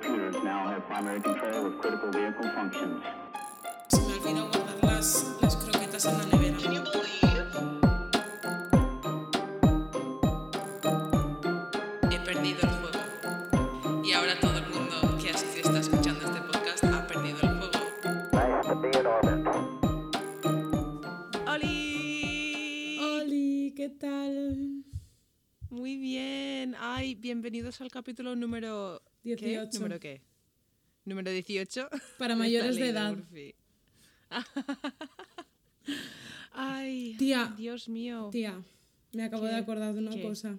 computers now have primary control of critical vehicle functions. Se me olvidó guardar las, las croquetas en la nevera. He perdido el juego. Y ahora todo el mundo que está escuchando este podcast ha perdido el juego. ¡Oli! Oli, ¿qué tal? Muy bien. Ay, bienvenidos al capítulo número... ¿qué? 18. ¿Número qué? ¿Número 18? Para mayores de edad. Ay, Tía, Dios mío. Tía, me acabo de acordar de una ¿Qué? cosa.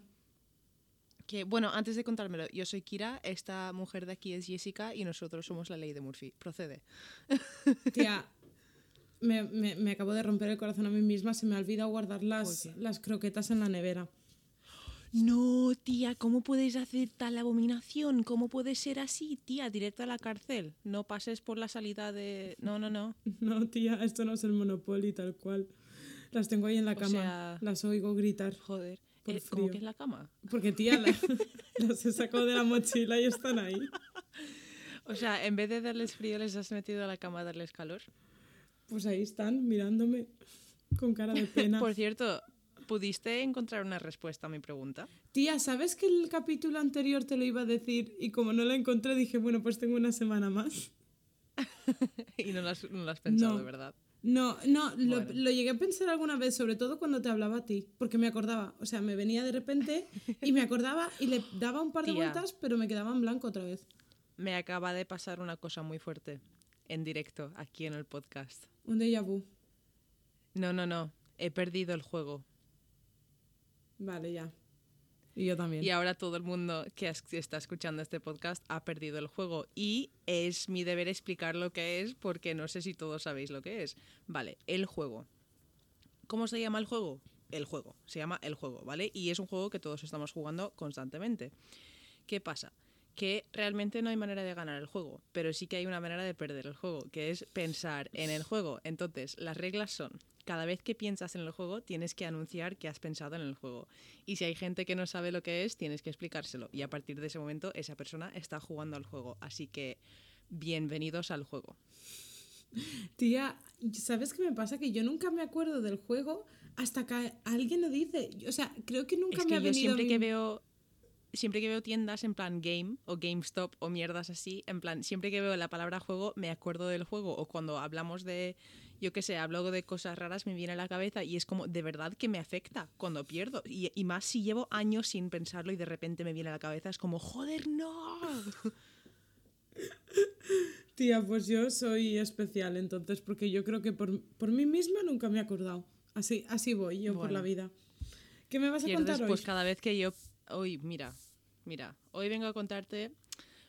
Que, bueno, antes de contármelo, yo soy Kira, esta mujer de aquí es Jessica y nosotros somos la ley de Murphy. Procede. Tía, me, me- me acabo de romper el corazón a mí misma. Se me ha olvidado guardar ¿Por las, las croquetas en la nevera. No, tía, ¿cómo puedes hacer tal abominación? ¿Cómo puede ser así, tía? Directa a la cárcel. No pases por la salida de... No, no, no. No, tía, esto no es el Monopoly tal cual. Las tengo ahí en la O cama. sea- Las oigo gritar. Joder. Por Eh, ¿Cómo frío. que es la cama? Porque, tía, la- las he sacado de la mochila y están ahí. O sea, en vez de darles frío, les has metido a la cama a darles calor. Pues ahí están, mirándome con cara de pena. Por cierto, ¿pudiste encontrar una respuesta a mi pregunta? Tía, ¿sabes que el capítulo anterior te lo iba a decir y como no lo encontré dije, bueno, pues tengo una semana más? y no lo has, no has pensado, No. ¿verdad? No, no, lo, llegué a pensar alguna vez, sobre todo cuando te hablaba a ti, porque me acordaba, o sea, me venía de repente y me acordaba y le daba un par de Tía. vueltas, pero me quedaba en blanco otra vez. Me acaba de pasar una cosa muy fuerte en directo aquí en el podcast. Un déjà vu. No, no, no. He perdido el juego. Vale, ya. Y yo también. Y ahora todo el mundo que es- que está escuchando este podcast ha perdido el juego. Y es mi deber explicar lo que es porque no sé si todos sabéis lo que es. Vale, el juego. ¿Cómo se llama el juego? El juego. Se llama el juego, ¿vale? Y es un juego que todos estamos jugando constantemente. ¿Qué pasa? Que realmente no hay manera de ganar el juego, pero sí que hay una manera de perder el juego, que es pensar en el juego. Entonces, las reglas son, cada vez que piensas en el juego, tienes que anunciar que has pensado en el juego. Y si hay gente que no sabe lo que es, tienes que explicárselo. Y a partir de ese momento, esa persona está jugando al juego. Así que, bienvenidos al juego. Tía, ¿sabes qué me pasa? Que yo nunca me acuerdo del juego hasta que alguien lo dice. O sea, creo que nunca Es me que ha yo venido siempre que veo siempre que veo tiendas en plan game o GameStop o mierdas así, en plan, siempre que veo la palabra juego me acuerdo del juego o cuando hablamos de, yo qué sé, hablo de cosas raras me viene a la cabeza y es como de verdad que me afecta cuando pierdo y, y más si llevo años sin pensarlo y de repente me viene a la cabeza es como, joder, no. Tía, pues yo soy especial entonces, porque yo creo que por, por mí misma nunca me he acordado. Así, así voy yo por la vida. ¿Qué me vas a contar hoy? pues cada vez que yo, hoy, mira, mira, hoy vengo a contarte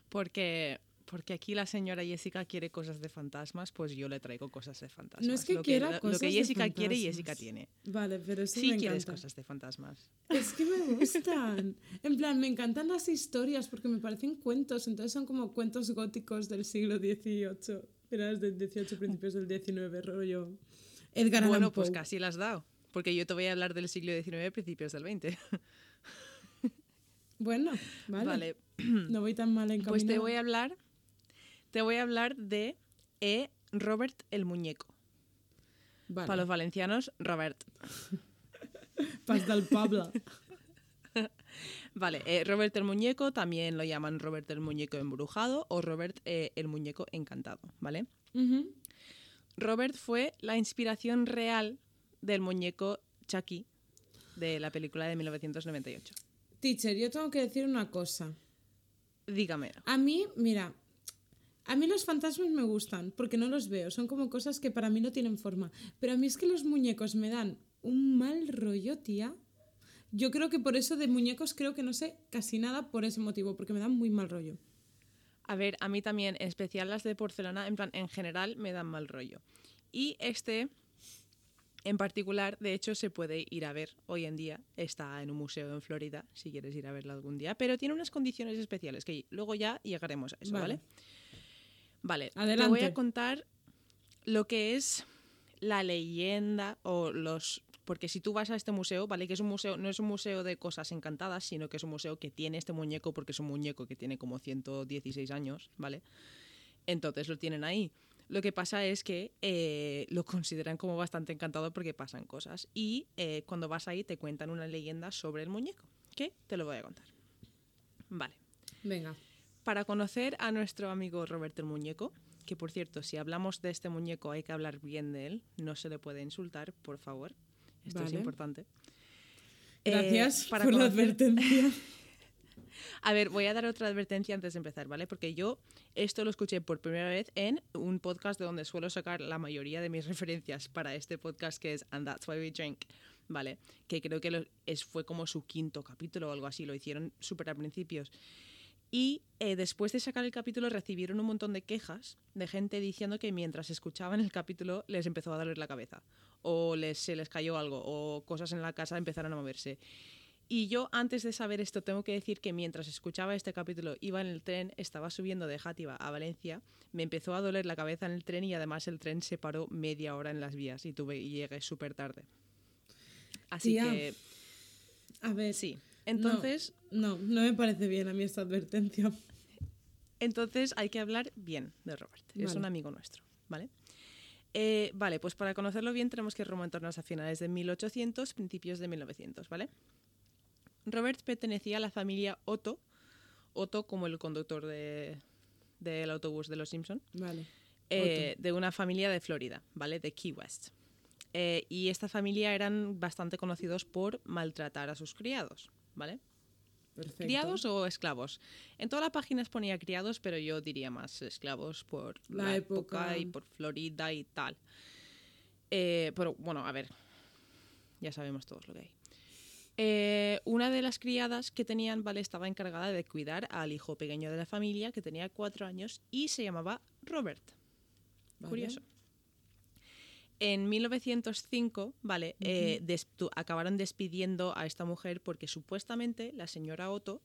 porque... Porque aquí la señora Jessica quiere cosas de fantasmas, pues yo le traigo cosas de fantasmas. No es que lo quiera lo- lo cosas que de Jessica quiere, fantasmas. Jessica tiene. Vale, pero sí, Sí me quieres encanta. cosas de fantasmas. Es que me gustan. en plan, me encantan las historias porque me parecen cuentos. Entonces son como cuentos góticos del siglo XVIII. Finales del XVIII, principios del XIX, rollo. Edgar Allan Bueno, pues casi las has dado. Porque yo te voy a hablar del siglo XIX, principios del XX. Bueno, vale. Vale. No voy tan mal encaminada. Pues te voy a hablar. Te voy a hablar de E. Robert el Muñeco. Vale. Para los valencianos, Robert. Pas del Pablo. Vale, eh, Robert el Muñeco también lo llaman Robert el Muñeco Embrujado o Robert eh, el Muñeco Encantado, ¿vale? Robert fue la inspiración real del muñeco Chucky de la película de 1998. Teacher, yo tengo que decir una cosa. Dígame. A mí, mira, a mí los fantasmas me gustan porque no los veo, son como cosas que para mí no tienen forma. Pero a mí es que los muñecos me dan un mal rollo, tía. Yo creo que por eso de muñecos creo que no sé casi nada por ese motivo, porque me dan muy mal rollo. A ver, a mí también, en especial las de porcelana, en plan, en general me dan mal rollo. Y este, en particular, de hecho, se puede ir a ver hoy en día. Está en un museo en Florida, si quieres ir a verlo algún día. Pero tiene unas condiciones especiales que luego ya llegaremos a eso, ¿vale? Vale. Vale, te voy a contar lo que es la leyenda o los Porque si tú vas a este museo, ¿vale? Que es un museo, no es un museo de cosas encantadas, sino que es un museo que tiene este muñeco, porque es un muñeco que tiene como 116 años, ¿vale? Entonces lo tienen ahí. Lo que pasa es que eh, lo consideran como bastante encantador porque pasan cosas. Y eh, cuando vas ahí te cuentan una leyenda sobre el muñeco, que te lo voy a contar. Vale. Venga. Para conocer a nuestro amigo Roberto el Muñeco, que por cierto, si hablamos de este muñeco hay que hablar bien de él, no se le puede insultar, por favor. Esto es Vale. importante. Gracias Eh, para por la conocer- advertencia. A ver, voy a dar otra advertencia antes de empezar, ¿vale? Porque yo esto lo escuché por primera vez en un podcast de donde suelo sacar la mayoría de mis referencias para este podcast que es And That's Why We Drink, ¿vale? Que creo que lo- es, fue como su quinto capítulo o algo así, lo hicieron súper al principios. Y eh, después de sacar el capítulo recibieron un montón de quejas de gente diciendo que mientras escuchaban el capítulo les empezó a doler la cabeza o les, se les cayó algo o cosas en la casa empezaron a moverse. Y yo antes de saber esto tengo que decir que mientras escuchaba este capítulo iba en el tren, estaba subiendo de Játiva a Valencia, me empezó a doler la cabeza en el tren y además el tren se paró media hora en las vías y tuve y llegué súper tarde. Así Tía, que A ver, sí. Entonces, No, no me parece bien a mí esta advertencia. Entonces hay que hablar bien de Robert. Es un amigo nuestro, ¿vale? Eh, vale, pues para conocerlo bien tenemos que remontarnos a finales de 1800, principios de 1900, ¿vale? Robert pertenecía a la familia Otto, Otto como el conductor de- del autobús de los Simpson, Vale. eh, de una familia de Florida, ¿vale? De Key West. Eh, y esta familia eran bastante conocidos por maltratar a sus criados, ¿vale? Perfecto. ¿Criados o esclavos? En todas las páginas ponía criados, pero yo diría más esclavos por la, La época. época. y por Florida y tal. Eh, pero bueno, a ver, ya sabemos todos lo que hay. Eh, una de las criadas que tenían, ¿vale? Estaba encargada de cuidar al hijo pequeño de la familia, que tenía cuatro años, y se llamaba Robert. Vale. Curioso. En 1905, vale, eh, acabaron despidiendo a esta mujer porque supuestamente la señora Otto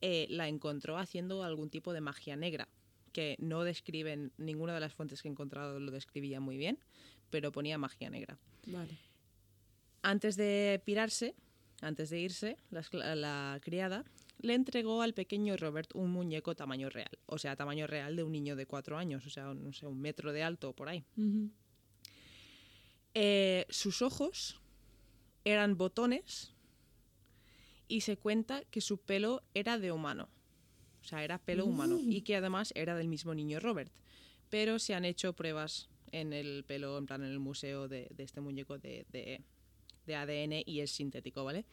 eh, la encontró haciendo algún tipo de magia negra, que no describen, ninguna de las fuentes que he encontrado lo describía muy bien, pero ponía magia negra. Vale. Antes de pirarse, antes de irse, la, criada le entregó al pequeño Robert un muñeco tamaño real, o sea, tamaño real de un niño de cuatro años, o sea, no sé, un metro de alto por ahí. Eh, sus ojos eran botones y se cuenta que su pelo era de humano. O sea, era pelo humano y que además era del mismo niño Robert. Pero se han hecho pruebas en el pelo, en plan en el museo de, de este muñeco de, de- de ADN y es sintético, ¿vale?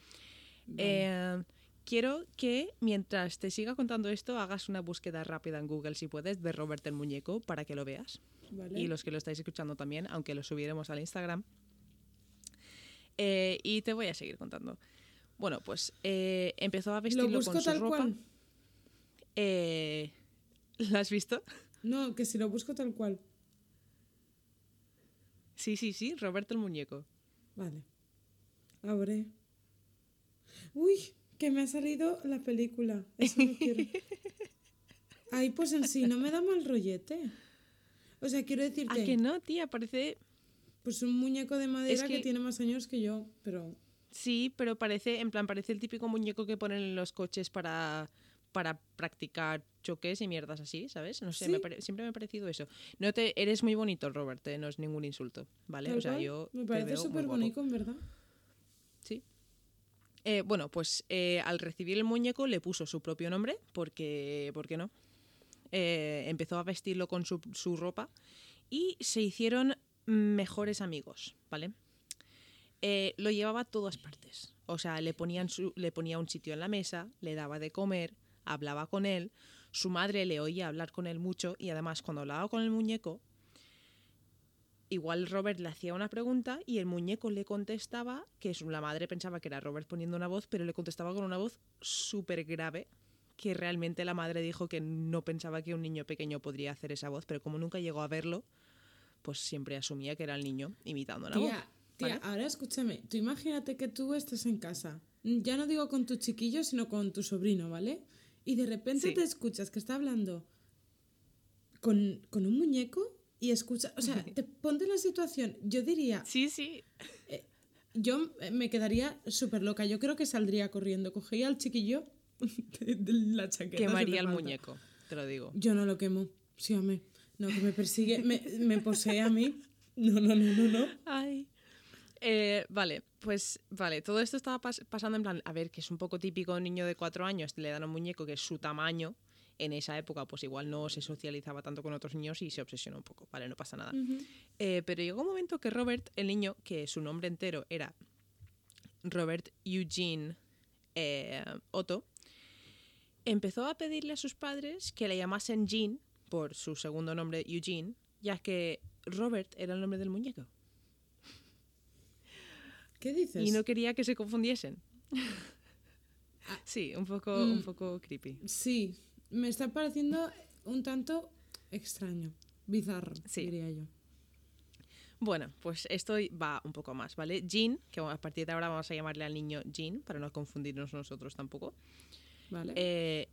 Eh, quiero que mientras te siga contando esto hagas una búsqueda rápida en Google si puedes de Robert el muñeco para que lo veas Vale. y los que lo estáis escuchando también, aunque lo subiremos al Instagram. Eh, y te voy a seguir contando. Bueno, pues eh, empezó a Lo vestirlo busco con su tal ropa. cual. Eh, ¿Lo has visto? No, que si lo busco tal cual. Sí, sí, sí, Roberto el muñeco. Vale. Abre. Uy, que me ha salido la película. Eso no quiero. Ay, pues en sí no me da mal rollete. O sea, quiero ¿A decirte, que no, tía? Parece... pues un muñeco de madera que... que- tiene más años que yo, pero Sí, pero parece, en plan, parece el típico muñeco que ponen en los coches para, para practicar choques y mierdas así, ¿sabes? No sé, me Sí. pare- siempre me ha parecido eso. No te, eres muy bonito, Robert, eh, no es ningún insulto, ¿vale? o sea, yo me parece súper bonito, en verdad. Sí. Eh, bueno, pues eh, al recibir el muñeco le puso su propio nombre, porque, ¿por qué no? Eh, empezó a vestirlo con su, ropa y se hicieron mejores amigos, ¿vale? Eh, lo llevaba a todas partes. O sea, le, le ponía un sitio en la mesa, le daba de comer, hablaba con él. Su madre le oía hablar con él mucho y además cuando hablaba con el muñeco, igual Robert le hacía una pregunta y el muñeco le contestaba, que la madre pensaba que era Robert poniendo una voz, pero le contestaba con una voz súper grave, que realmente la madre dijo que no pensaba que un niño pequeño podría hacer esa voz, pero como nunca llegó a verlo, pues siempre asumía que era el niño imitando una voz. Tía, ¿vale? ahora escúchame. Tú imagínate que tú estás en casa. Ya no digo con tu chiquillo, sino con tu sobrino, ¿vale? Y de repente Sí. te escuchas que está hablando con, con un muñeco y escucha, o sea, te ponte en la situación. Yo diría, Sí, sí. Yo eh, me quedaría súper loca. Yo creo que saldría corriendo. Cogería al chiquillo de, de la chaqueta. Quemaría el muñeco, te lo digo. Yo no lo quemo. Sí, a mí. No, que me persigue, me, me posee a mí. No, no, no, no, no. Ay. Eh, vale, pues vale, todo esto estaba pas- pasando en plan, a ver, que es un poco típico un niño de cuatro años, le dan un muñeco que es su tamaño. En esa época, pues igual no se socializaba tanto con otros niños y se obsesionó un poco, vale, no pasa nada. Eh, pero llegó un momento que Robert, el niño, que su nombre entero era Robert Eugene eh, Otto, empezó a pedirle a sus padres que le llamasen Jean por su segundo nombre Eugene, ya que Robert era el nombre del muñeco. ¿Qué dices? Y no quería que se confundiesen. Sí, un poco, un poco creepy. Sí, me está pareciendo un tanto extraño. Bizarro, Sí. diría yo. Bueno, pues esto va un poco más, ¿vale? Jean, que a partir de ahora vamos a llamarle al niño Jean, para no confundirnos nosotros tampoco, ¿Vale? eh,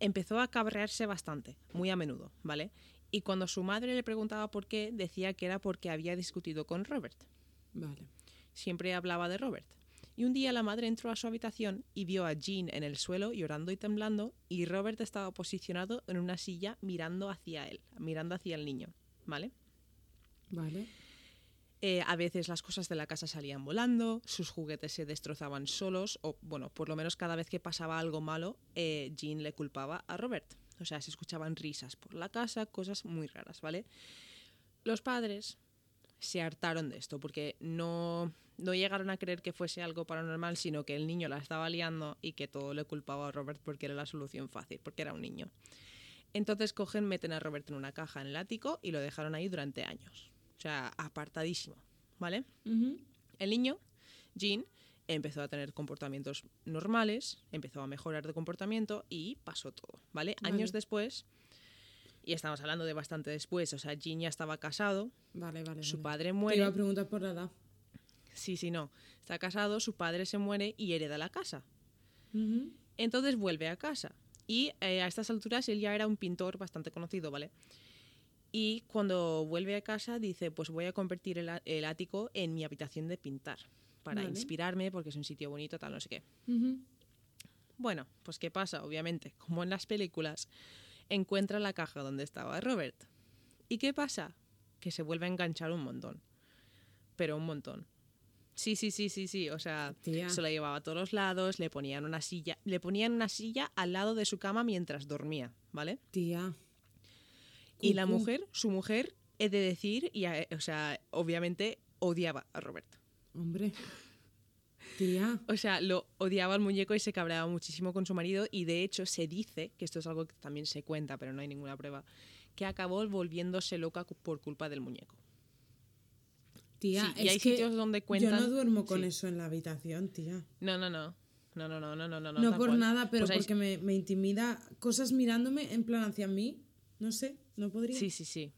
empezó a cabrearse bastante, muy a menudo, ¿vale? Y cuando su madre le preguntaba por qué, decía que era porque había discutido con Robert. vale. Siempre hablaba de Robert. Y un día la madre entró a su habitación y vio a Jean en el suelo llorando y temblando y Robert estaba posicionado en una silla mirando hacia él, mirando hacia el niño, ¿vale? Vale. Eh, a veces las cosas de la casa salían volando, sus juguetes se destrozaban solos, o bueno, por lo menos cada vez que pasaba algo malo, eh, Jean le culpaba a Robert. O sea, se escuchaban risas por la casa, cosas muy raras, ¿vale? Los padres se hartaron de esto porque no, no llegaron a creer que fuese algo paranormal, sino que el niño la estaba liando y que todo le culpaba a Robert porque era la solución fácil, porque era un niño. Entonces cogen, meten a Robert en una caja en el ático y lo dejaron ahí durante años. O sea, apartadísimo, ¿vale? El niño, Jean, empezó a tener comportamientos normales, empezó a mejorar de comportamiento y pasó todo, ¿vale? Vale. Años después, y estamos hablando de bastante después, o sea, Jean ya estaba casado, Vale, vale. su padre Te iba muere, a preguntar por la edad. sí, sí, no, está casado, su padre se muere y hereda la casa. Entonces vuelve a casa. Y eh, a estas alturas él ya era un pintor bastante conocido, ¿vale? Y cuando vuelve a casa dice, pues voy a convertir el, ático en mi habitación de pintar, para Vale. inspirarme, porque es un sitio bonito, tal, no sé qué. Bueno, pues ¿qué pasa? Obviamente, como en las películas, encuentra la caja donde estaba Robert. ¿Y qué pasa? Que se vuelve a enganchar un montón. Pero un montón. Sí, sí, sí, sí, sí. O sea, Tía. se lo llevaba a todos lados, le ponían una silla, le ponían una silla al lado de su cama mientras dormía, ¿vale? Tía. Y la mujer, su mujer, he de decir, y a- o sea, obviamente odiaba a Robert. Hombre. Tía. O sea, lo odiaba al muñeco y se cabreaba muchísimo con su marido y de hecho se dice, que esto es algo que también se cuenta, pero no hay ninguna prueba, que acabó volviéndose loca por culpa del muñeco. Tía, Sí, y es hay que sitios donde Yo cuentan- no duermo con sí. eso en la habitación, tía. No, no, no. No, no, no, no, no, no. No, por cual. nada, pero Pues hay- porque me, me intimida cosas mirándome en plan hacia mí. No sé, no podría. Sí, sí, sí.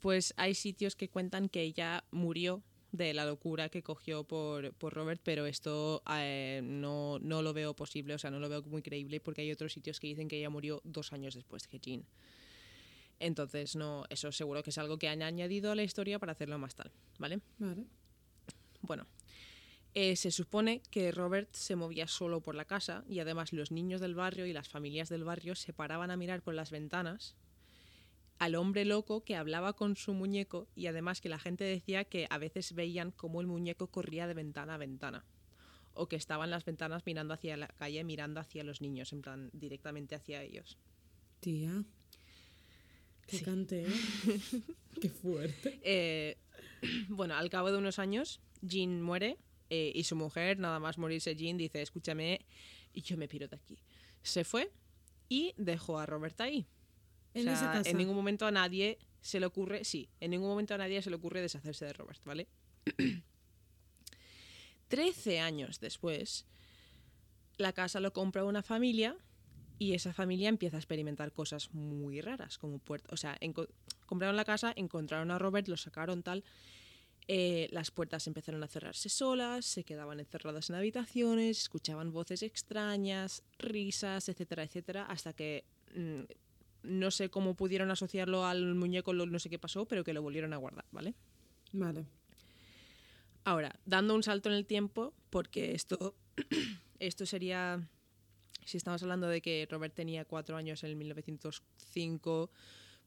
Pues hay sitios que cuentan que ella murió de la locura que cogió por, por Robert, pero esto eh, no, no lo veo posible, o sea, no lo veo muy creíble porque hay otros sitios que dicen que ella murió dos años después que Jean. Entonces, no, eso seguro que es algo que han añadido a la historia para hacerlo más tal, ¿vale? Vale. Bueno, eh, se supone que Robert se movía solo por la casa y además los niños del barrio y las familias del barrio se paraban a mirar por las ventanas al hombre loco que hablaba con su muñeco y además que la gente decía que a veces veían cómo el muñeco corría de ventana a ventana o que estaban las ventanas mirando hacia la calle, mirando hacia los niños, en plan directamente hacia ellos. Tía. Qué Sí. cante, ¿eh? Qué fuerte. Eh, bueno, al cabo de unos años, Jean muere eh, y su mujer, nada más morirse Jean, dice, escúchame, y yo me piro de aquí. Se fue y dejó a Robert ahí. O En sea, esa casa. en ningún momento a nadie se le ocurre, sí, en ningún momento a nadie se le ocurre deshacerse de Robert, ¿vale? Trece años después, la casa lo compra una familia y esa familia empieza a experimentar cosas muy raras, como puertas, o sea, compraron la casa, encontraron a Robert, lo sacaron tal, eh, las puertas empezaron a cerrarse solas, se quedaban encerradas en habitaciones, escuchaban voces extrañas, risas, etcétera, etcétera, hasta que mm, no sé cómo pudieron asociarlo al muñeco, lo- no sé qué pasó, pero que lo volvieron a guardar, ¿vale? Vale. Ahora, dando un salto en el tiempo, porque esto, esto sería, si estamos hablando de que Robert tenía cuatro años en el 1905,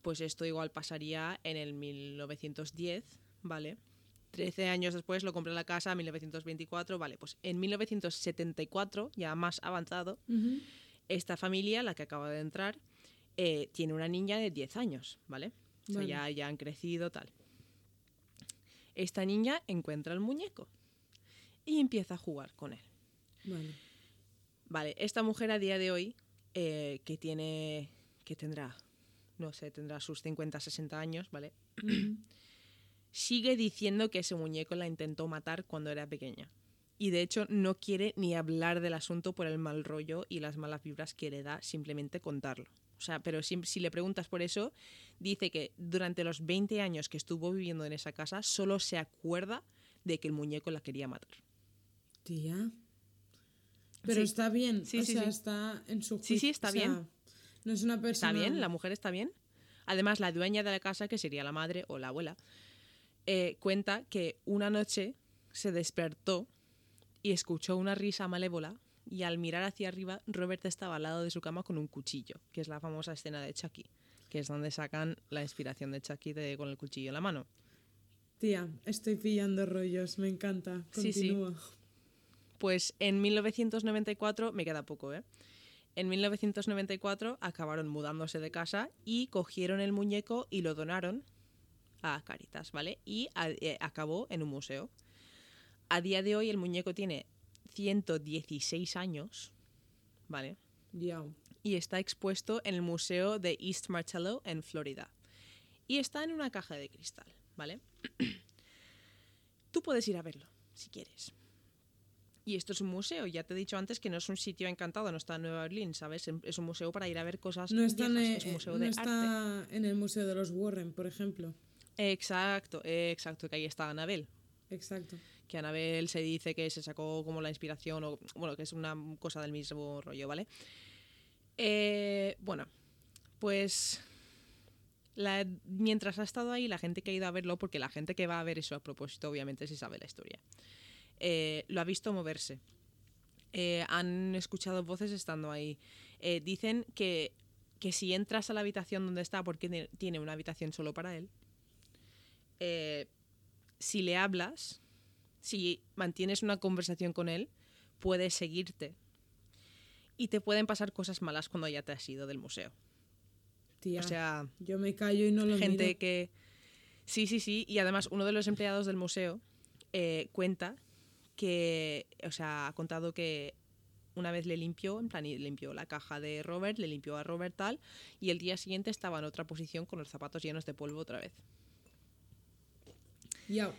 pues esto igual pasaría en el 1910, ¿vale? 13 años después lo compré la casa, 1924, vale, pues en 1974, ya más avanzado, esta familia, la que acaba de entrar, eh, tiene una niña de 10 años, ¿vale? O sea, ya, ya han crecido, tal. Esta niña encuentra el muñeco y empieza a jugar con él. Vale. Vale, esta mujer a día de hoy, eh, que tiene, que tendrá, no sé, tendrá sus 50, 60 años, ¿vale? Sigue diciendo que ese muñeco la intentó matar cuando era pequeña. Y de hecho no quiere ni hablar del asunto por el mal rollo y las malas vibras que le da simplemente contarlo. O sea, pero si, si le preguntas por eso, dice que durante los 20 años que estuvo viviendo en esa casa, solo se acuerda de que el muñeco la quería matar. Tía. Pero Sí. está bien. Sí, o sí, sea, está en su Sí, sí, está o sea, bien. No es una ¿Está persona. bien? ¿La mujer está bien? Además, la dueña de la casa, que sería la madre o la abuela, eh, cuenta que una noche se despertó y escuchó una risa malévola y al mirar hacia arriba, Robert estaba al lado de su cama con un cuchillo, que es la famosa escena de Chucky, que es donde sacan la inspiración de Chucky de, con el cuchillo en la mano. Tía, estoy pillando rollos. Me encanta. Sí, sí. Continúa. Pues en 1994, me queda poco, ¿eh? En 1994 acabaron mudándose de casa y cogieron el muñeco y lo donaron a Caritas, ¿vale? Y a- eh, acabó en un museo. A día de hoy el muñeco tiene 116 años, ¿vale? Y está expuesto en el Museo de East Martello en Florida. Y está en una caja de cristal, ¿vale? Tú puedes ir a verlo, si quieres. Y esto es un museo, ya te he dicho antes que no es un sitio encantado, no está en Nueva Orleans, ¿sabes? Es un museo para ir a ver cosas No está, en, viejas, es un museo no de arte. está en el Museo de los Warren, por ejemplo. Exacto, exacto, que ahí está Anabel. Exacto. Que Anabel se dice que se sacó como la inspiración, o bueno, que es una cosa del mismo rollo, ¿vale? Eh, bueno, pues mientras ha estado ahí, la gente que ha ido a verlo, porque la gente que va a ver eso a propósito, obviamente, sí sabe la historia, eh, lo ha visto moverse. Eh, han escuchado voces estando ahí. Dicen que, que si entras a la habitación donde está, porque tiene- una habitación solo para él, si le hablas, si mantienes una conversación con él, puede seguirte. Y te pueden pasar cosas malas cuando ya te has ido del museo. Tía, O sea, yo me callo y no lo gente miro. que... Sí, sí, sí. Y además uno de los empleados del museo eh, cuenta que, o sea, ha contado que una vez le limpió, en plan, y limpió la caja de Robert, le limpió a Robert tal, y el día siguiente estaba en otra posición con los zapatos llenos de polvo otra vez. Ya.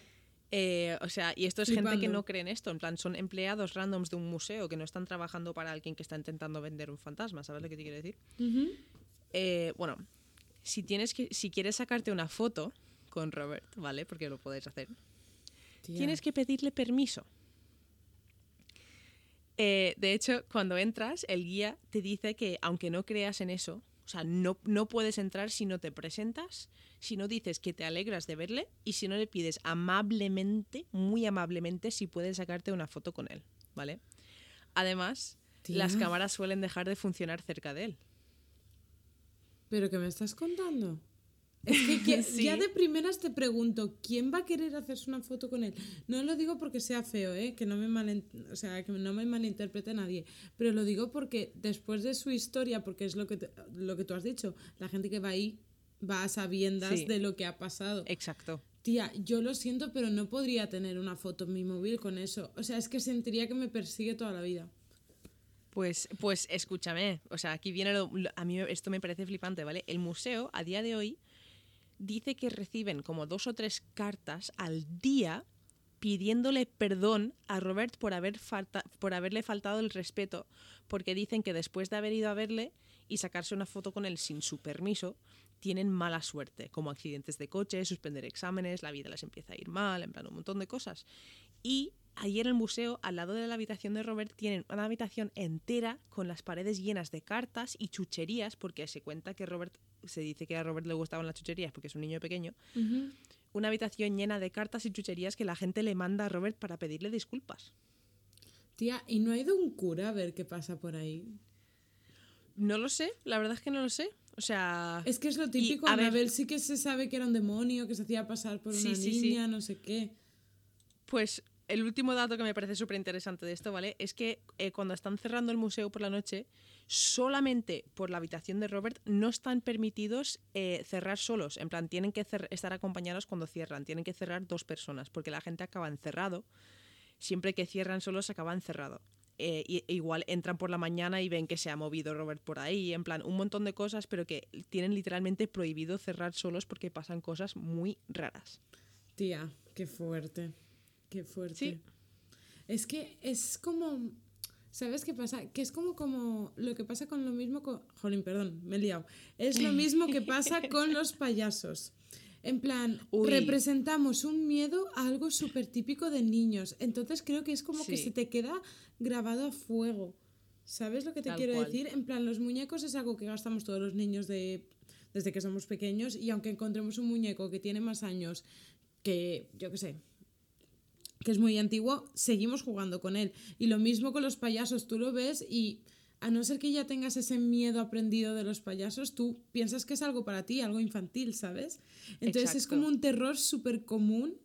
Eh, o sea, y esto es gente que Flipando. no cree en esto, en plan, son empleados randoms de un museo que no están trabajando para alguien que está intentando vender un fantasma, ¿sabes lo que te quiero decir? Ujú. Eh, bueno, si tienes que, si quieres sacarte una foto con Robert, ¿vale? Porque lo podéis hacer. Tía. Tienes que pedirle permiso. Eh, de hecho, cuando entras, el guía te dice que aunque no creas en eso, o sea, no, no puedes entrar si no te presentas, si no dices que te alegras de verle y si no le pides amablemente, muy amablemente, si puedes sacarte una foto con él, ¿vale? Además, las cámaras suelen dejar de funcionar cerca de él. ¿Pero qué me estás contando? Es que, que- Sí. ya de primeras te pregunto, ¿quién va a querer hacerse una foto con él? No lo digo porque sea feo, ¿eh? que, no me malen- o sea, que no me malinterprete nadie, pero lo digo porque después de su historia, porque es lo que, te- lo que tú has dicho, la gente que va ahí va a sabiendas Sí. de lo que ha pasado. Exacto. Tía, yo lo siento, pero no podría tener una foto en mi móvil con eso. O sea, es que sentiría que me persigue toda la vida. Pues, pues escúchame, o sea, aquí viene lo, lo- a mí esto me parece flipante, ¿vale? El museo a día de hoy dice que reciben como dos o tres cartas al día pidiéndole perdón a Robert por, haberle faltado el respeto, porque dicen que después de haber ido a verle y sacarse una foto con él sin su permiso, tienen mala suerte, como accidentes de coche, suspender exámenes, la vida les empieza a ir mal, en plan un montón de cosas. Y ahí en el museo, al lado de la habitación de Robert, tienen una habitación entera con las paredes llenas de cartas y chucherías, porque se cuenta que Robert, se dice que a Robert le gustaban las chucherías porque es un niño pequeño, una habitación llena de cartas y chucherías que la gente le manda a Robert para pedirle disculpas. Tía, ¿y no ha ido un cura a ver qué pasa por ahí? No lo sé, la verdad es que no lo sé. O sea. Es que es lo típico, a ver- sí que se sabe que era un demonio, que se hacía pasar por Sí, una sí, sí. niña, no sé qué. Pues el último dato que me parece súper interesante de esto, ¿vale? Es que eh, cuando están cerrando el museo por la noche, solamente por la habitación de Robert no están permitidos eh, cerrar solos. En plan, tienen que estar acompañados cuando cierran. Tienen que cerrar dos personas, porque la gente acaba encerrado. Siempre que cierran solos, acaba encerrado. Eh, y, e igual entran por la mañana y ven que se ha movido Robert por ahí, en plan, un montón de cosas, pero que tienen literalmente prohibido cerrar solos porque pasan cosas muy raras. Tía, qué fuerte. Qué fuerte. Sí. Es que es como. ¿Sabes qué pasa? Que es como, como lo que pasa con lo mismo con. Jolín, perdón, me he liado. Es lo mismo que pasa con los payasos. En plan, Uy. representamos un miedo a algo súper típico de niños. Entonces creo que es como que se te queda grabado a fuego. ¿Sabes lo que te Tal quiero cual. decir? En plan, los muñecos es algo que gastamos todos los niños de, desde que somos pequeños y aunque encontremos un muñeco que tiene más años que, yo qué sé, que es muy antiguo, seguimos jugando con él. Y lo mismo con los payasos, tú lo ves y a no ser que ya tengas ese miedo aprendido de los payasos, tú piensas que es algo para ti, algo infantil, ¿sabes? Entonces es como un terror súper común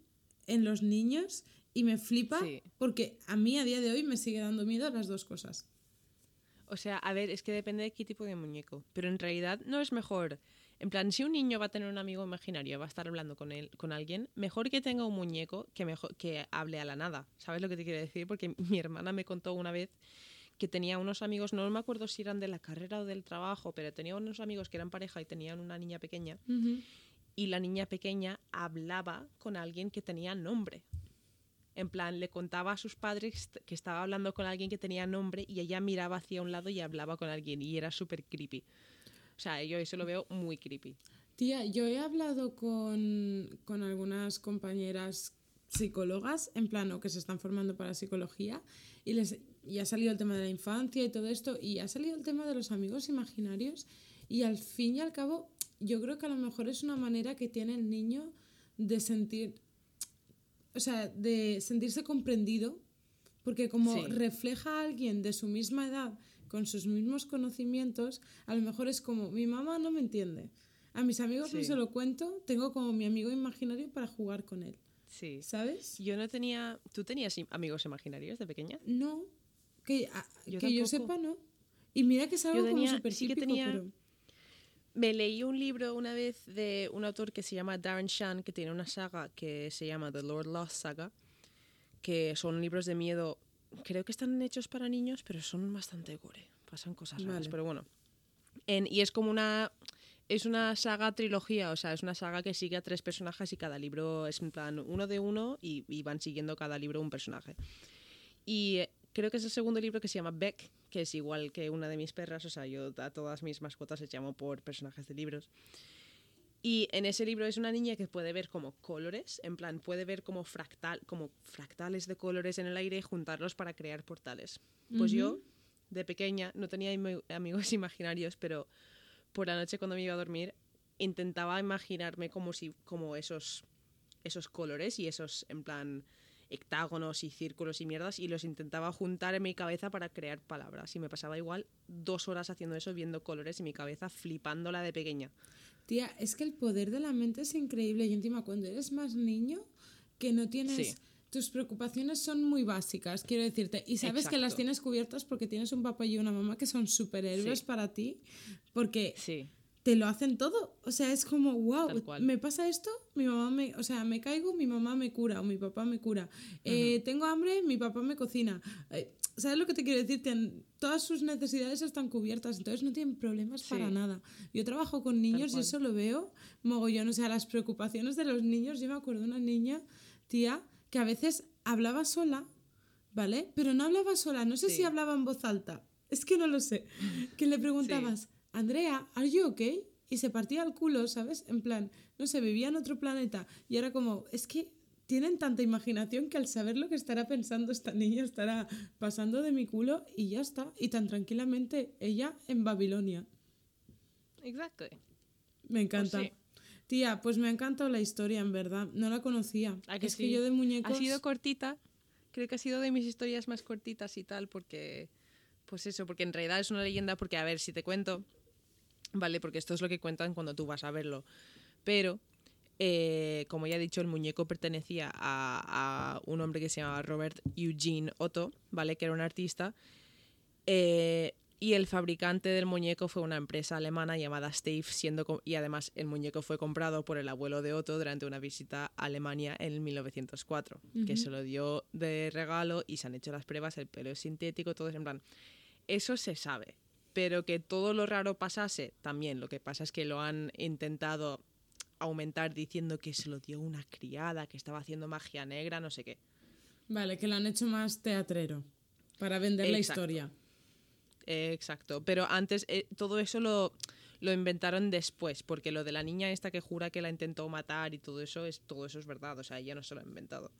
en los niños y me flipa Sí. porque a mí a día de hoy me sigue dando miedo las dos cosas. O sea, a ver, es que depende de qué tipo de muñeco. Pero en realidad no es mejor. En plan, si un niño va a tener un amigo imaginario, va a estar hablando con él, con alguien, mejor que tenga un muñeco que mejor que hable a la nada. ¿Sabes lo que te quiero decir? Porque mi hermana me contó una vez que tenía unos amigos, no me acuerdo si eran de la carrera o del trabajo, pero tenía unos amigos que eran pareja y tenían una niña pequeña. Y la niña pequeña hablaba con alguien que tenía nombre. En plan, le contaba a sus padres que estaba hablando con alguien que tenía nombre y ella miraba hacia un lado y hablaba con alguien y era súper creepy. O sea, yo eso lo veo muy creepy. Tía, yo he hablado con, con algunas compañeras psicólogas, en plan, o que se están formando para psicología, y, les, y ha salido el tema de la infancia y todo esto, y ha salido el tema de los amigos imaginarios, y al fin y al cabo, yo creo que a lo mejor es una manera que tiene el niño de sentir, o sea, de sentirse comprendido, porque como Sí. refleja a alguien de su misma edad, con sus mismos conocimientos, a lo mejor es como, mi mamá no me entiende. A mis amigos no Sí. se lo cuento, tengo como mi amigo imaginario para jugar con él. Sí. ¿Sabes? Yo no tenía... ¿Tú tenías amigos imaginarios de pequeña? No, que, a- Yo que yo sepa, no. Y mira que es algo tenía- como súper sí que tenía- pero... Me leí un libro una vez de un autor que se llama Darren Shan, que tiene una saga que se llama The Lord Lost Saga, que son libros de miedo, creo que están hechos para niños, pero son bastante gore, pasan cosas raras, Vale. pero bueno. En- y es como una... Es una saga trilogía, o sea, es una saga que sigue a tres personajes y cada libro es en plan uno de uno y, y van siguiendo cada libro un personaje. Y eh, creo que es el segundo libro que se llama Beck, que es igual que una de mis perras, o sea, yo a todas mis mascotas les llamo por personajes de libros. Y en ese libro es una niña que puede ver como colores, en plan, puede ver como, fractal, como fractales de colores en el aire y juntarlos para crear portales. Pues yo, de pequeña, no tenía ami- amigos imaginarios, pero por la noche cuando me iba a dormir intentaba imaginarme como si como esos esos colores y esos en plan hectágonos y círculos y mierdas y los intentaba juntar en mi cabeza para crear palabras. Y me pasaba igual dos horas haciendo eso viendo colores en mi cabeza flipándola de pequeña Tía, es que el poder de la mente es increíble. Y encima, cuando eres más niño, que no tienes. Sí. Tus preocupaciones son muy básicas, quiero decirte. Y sabes que las tienes cubiertas porque tienes un papá y una mamá que son superhéroes Sí. para ti. Porque sí te lo hacen todo. O sea, es como, wow, me pasa esto, mi mamá me, o sea, me caigo, mi mamá me cura o mi papá me cura. Eh, tengo hambre, mi papá me cocina. Eh, ¿Sabes lo que te quiero decir? Tien- todas sus necesidades están cubiertas, entonces no tienen problemas para Sí. nada. Yo trabajo con niños y eso lo veo mogollón. O sea, las preocupaciones de los niños. Yo me acuerdo de una niña, tía, que a veces hablaba sola, ¿vale? Pero no hablaba sola, no sé Sí. si hablaba en voz alta. Es que no lo sé. Que le preguntabas, Andrea, ¿are you okay? Y se partía el culo, ¿sabes? En plan, no sé, vivía en otro planeta. Y era como, es que tienen tanta imaginación que al saber lo que estará pensando esta niña estará pasando de mi culo y ya está. Y tan tranquilamente ella en Babilonia. exacto Me encanta. Pues sí. Tía, pues me ha encantado la historia, en verdad. No la conocía. ¿A que es sí? que yo de muñecos. Ha sido cortita. Creo que ha sido de mis historias más cortitas y tal, porque. Pues eso, porque en realidad es una leyenda, porque a ver, si te cuento. Vale, porque esto es lo que cuentan cuando tú vas a verlo. Pero, eh, como ya he dicho, el muñeco pertenecía a, a un hombre que se llamaba Robert Eugene Otto, ¿vale? Que era un artista. Eh, y el fabricante del muñeco fue una empresa alemana llamada Stave, siendo y además el muñeco fue comprado por el abuelo de Otto durante una visita a Alemania en 1904, que se lo dio de regalo y se han hecho las pruebas, el pelo es sintético, todo es en plan. Eso se sabe, pero que todo lo raro pasase, también. Lo que pasa es que lo han intentado aumentar diciendo que se lo dio una criada, que estaba haciendo magia negra, no sé qué. Vale, que lo han hecho más teatrero. Para vender la historia. Exacto, pero antes eh, todo eso lo, lo inventaron después, porque lo de la niña esta que jura que la intentó matar y todo eso es todo eso es verdad, o sea, ella no se lo ha inventado.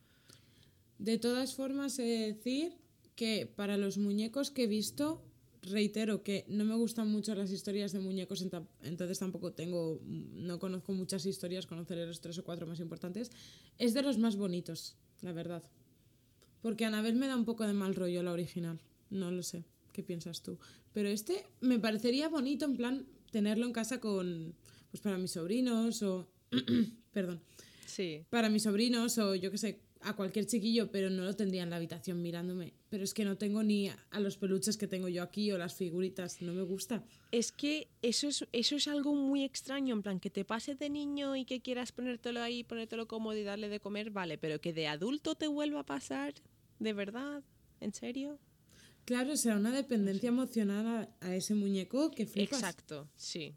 De todas formas, he de decir que para los muñecos que he visto, reitero que no me gustan mucho las historias de muñecos, entonces tampoco tengo, no conozco muchas historias, conoceré los tres o cuatro más importantes. Es de los más bonitos, la verdad. Porque Anabel me da un poco de mal rollo la original, no lo sé, ¿qué piensas tú? Pero este me parecería bonito en plan tenerlo en casa con, pues para mis sobrinos o, perdón, Sí, para mis sobrinos o yo que sé, a cualquier chiquillo, pero no lo tendría en la habitación mirándome. Pero es que no tengo ni a los peluches que tengo yo aquí o las figuritas, no me gusta. es que eso es, eso es algo muy extraño, en plan, que te pase de niño y que quieras ponértelo ahí, ponértelo cómodo y darle de comer, vale, pero que de adulto te vuelva a pasar, ¿de verdad? ¿En serio? Claro, será una dependencia emocional a, a ese muñeco que flipas. Exacto, sí,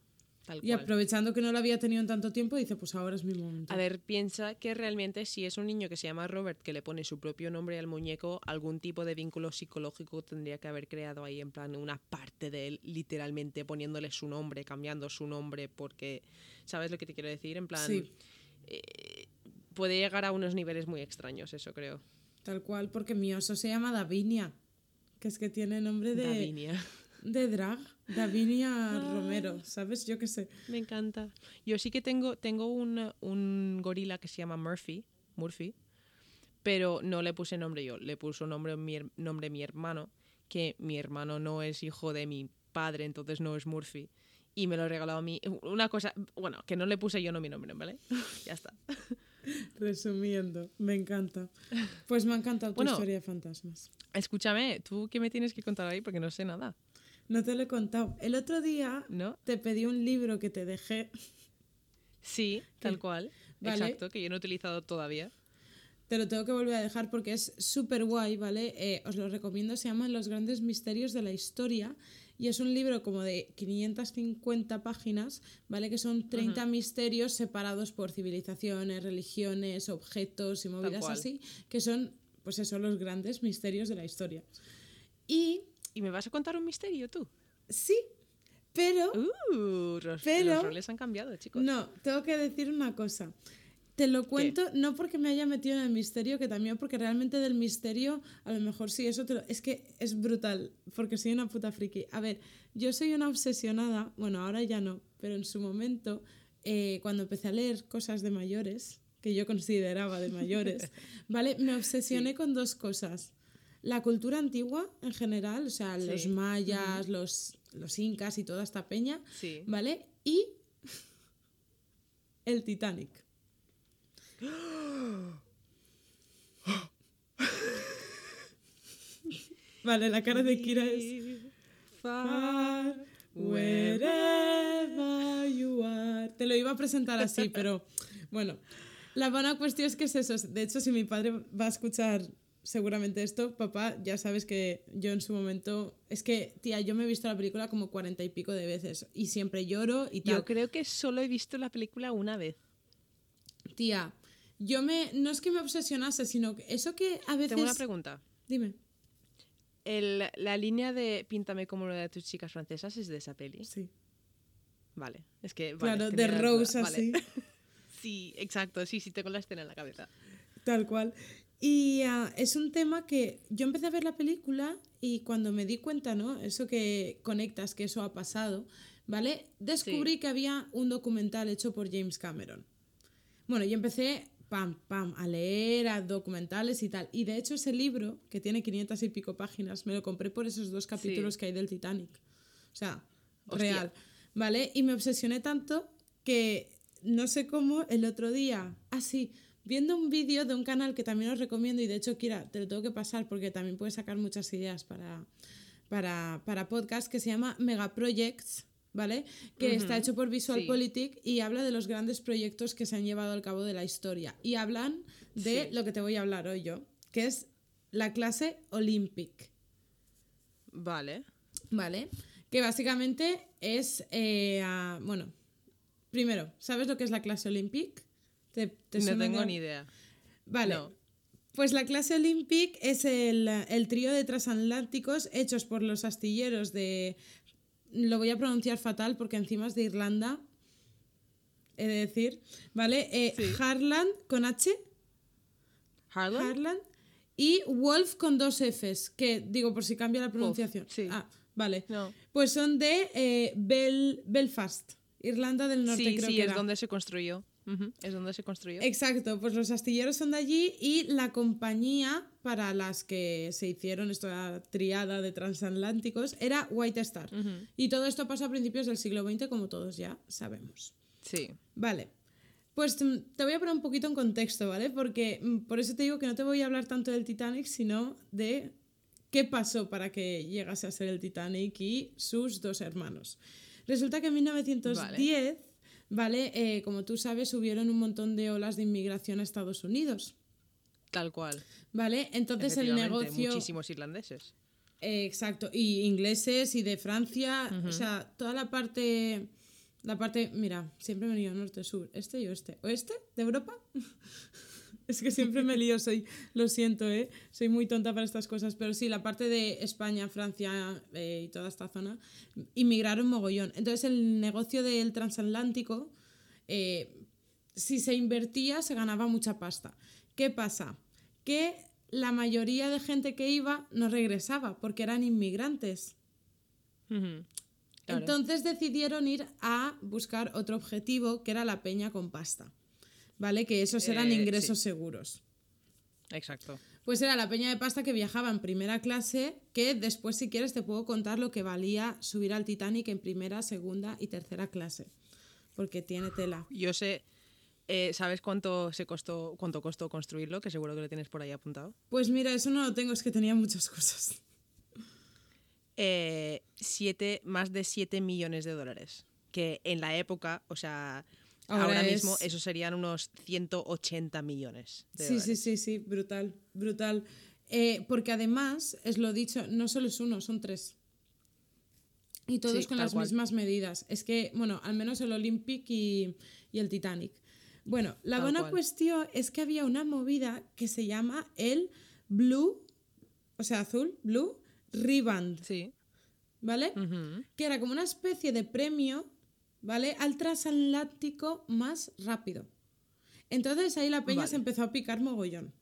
tal Y cual. aprovechando que no lo había tenido en tanto tiempo, dice, pues ahora es mi momento. A ver, piensa que realmente si es un niño que se llama Robert que le pone su propio nombre al muñeco, algún tipo de vínculo psicológico tendría que haber creado ahí, en plan, una parte de él, literalmente poniéndole su nombre, cambiando su nombre, porque, ¿sabes lo que te quiero decir? En plan, Sí. eh, puede llegar a unos niveles muy extraños, eso creo. Tal cual, porque mi oso se llama Davinia, que es que tiene nombre de, Davinia. De drag. Davinia Romero, ¿sabes? Yo qué sé. Me encanta. Yo sí que tengo, tengo un, un gorila que se llama Murphy, Murphy, pero no le puse nombre yo, le puso nombre mi, nombre mi hermano, que mi hermano no es hijo de mi padre, entonces no es Murphy. Y me lo regaló a mí. Una cosa, bueno, que no le puse yo no mi nombre, ¿vale? ya está. Resumiendo, me encanta. Pues me ha encantado tu Bueno. historia de fantasmas. Escúchame, ¿tú qué me tienes que contar ahí? Porque no sé nada, No te lo he contado. El otro día ¿no? te pedí un libro que te dejé. Sí, tal cual. Vale. Exacto, que yo no he utilizado todavía. Te lo tengo que volver a dejar porque es súper guay, ¿vale? Eh, os lo recomiendo. Se llama Los grandes misterios de la historia. Y es un libro como de 550 páginas, ¿vale? Que son 30 misterios separados por civilizaciones, religiones, objetos y movidas así, que son, pues eso, los grandes misterios de la historia. Y ¿Y me vas a contar un misterio tú? sí, pero... Uh, los, Pero- los roles han cambiado, chicos. No, tengo que decir una cosa. Te lo cuento no porque me haya metido en el misterio, que también porque realmente del misterio, a lo mejor sí, eso te lo- es que es brutal, porque soy una puta friki. A ver, yo soy una obsesionada, bueno, ahora ya no, pero en su momento, eh, cuando empecé a leer cosas de mayores, que yo consideraba de mayores, ¿vale? Me obsesioné con dos cosas. La cultura antigua en general, o sea, los mayas, los, los incas y toda esta peña, Sí. ¿vale? Y el Titanic. Vale, la cara de Kira es far wherever you are. Te lo iba a presentar así, pero bueno. La buena cuestión es que es eso. De hecho, si mi padre va a escuchar seguramente esto, papá, ya sabes que yo en su momento... Es que, tía, yo me he visto la película como cuarenta y pico de veces y siempre lloro y tal. Yo creo que solo he visto la película una vez. Tía, yo me... No es que me obsesionase, sino que eso que a veces... Tengo una pregunta. Dime. El- la línea de Píntame como una de tus chicas francesas es de esa peli. Sí. Vale. Es que. vale, Claro, de. Rose Vale. así. Sí, exacto. Sí, sí, tengo la escena en la cabeza. Tal cual. Y ah, es un tema que yo empecé a ver la película y cuando me di cuenta, ¿no? Eso que conectas, que eso ha pasado, ¿vale? Descubrí que había un documental hecho por James Cameron. Bueno, y empecé, pam, pam, a leer a documentales y tal. Y de hecho ese libro, que tiene 500 y pico páginas, me lo compré por esos dos capítulos que hay del Titanic. O sea, Hostia. real. ¿Vale? Y me obsesioné tanto que no sé cómo el otro día, así, viendo un vídeo de un canal que también os recomiendo y de hecho, Kira, te lo tengo que pasar porque también puedes sacar muchas ideas para, para, para podcast, que se llama Mega Projects, ¿vale? Que está hecho por VisualPolitik Sí. y habla de los grandes proyectos que se han llevado al cabo de la historia. Y hablan de Sí. lo que te voy a hablar hoy yo, que es la clase Olympic. Vale. ¿Vale? Que básicamente es, eh, bueno, primero, ¿sabes lo que es la clase Olympic? ¿Te, te No tengo ni idea. Vale. No. Pues la clase Olympic es el, el trío de transatlánticos hechos por los astilleros de... Lo voy a pronunciar fatal porque encima es de Irlanda, he de decir, ¿vale? Eh, Sí. Harland con H, ¿Harlan? Harland, y Wolf con dos Fs, que digo por si cambia la pronunciación. sí. Ah, vale. No. Pues son de eh, Bel- Belfast, Irlanda del Norte, Sí, creo sí, que es era. donde se construyó. Es donde se construyó. Exacto, pues los astilleros son de allí y la compañía para las que se hicieron esta triada de transatlánticos era White Star. Y todo esto pasó a principios del siglo XX, como todos ya sabemos. Sí. Vale. Pues mm, te voy a poner un poquito en contexto, ¿vale? Porque mm, por eso te digo que no te voy a hablar tanto del Titanic, sino de qué pasó para que llegase a ser el Titanic y sus dos hermanos. Resulta que en 1910, ¿vale? Eh, como tú sabes, hubieron un montón de olas de inmigración a Estados Unidos, Tal cual. ¿vale? Entonces el negocio... Muchísimos irlandeses. Eh, exacto, y ingleses y de Francia, o sea, toda la parte, la parte, mira, siempre me lío norte, sur, este y oeste, oeste de Europa. es que siempre me lío, soy, lo siento, ¿eh? soy muy tonta para estas cosas, pero sí, la parte de España, Francia eh, y toda esta zona, inmigraron mogollón. Entonces el negocio del transatlántico, eh, si se invertía, se ganaba mucha pasta. ¿Qué pasa? Que la mayoría de gente que iba no regresaba porque eran inmigrantes. Claro. Entonces decidieron ir a buscar otro objetivo que era la peña con pasta. ¿Vale? Que esos eran Eh, ingresos sí. seguros. Exacto. Pues era la peña de pasta que viajaba en primera clase, que después si quieres te puedo contar lo que valía subir al Titanic en primera, segunda y tercera clase. Porque tiene tela. Yo sé. eh, ¿Sabes cuánto se costó, cuánto costó construirlo? Que seguro que lo tienes por ahí apuntado. Pues mira, eso no lo tengo, es que tenía muchas cosas. Eh, siete, más de 7 millones de dólares. Que en la época, o sea, Ahora ahora, es- mismo eso serían unos 180 millones. De Sí, sí, dólares. sí, sí, brutal, brutal. Eh, porque además, es lo dicho, no solo es uno, son tres. Y todos Sí, con las cual. mismas medidas. Es que, bueno, al menos el Olympic y, y el Titanic. Bueno, la Tal buena cual. cuestión es que había una movida que se llama el Blue, o sea, azul, Blue Riband, Sí. ¿vale? Que era como una especie de premio, ¿vale? Al transatlántico más rápido. Entonces ahí la peña Vale. se empezó a picar mogollón.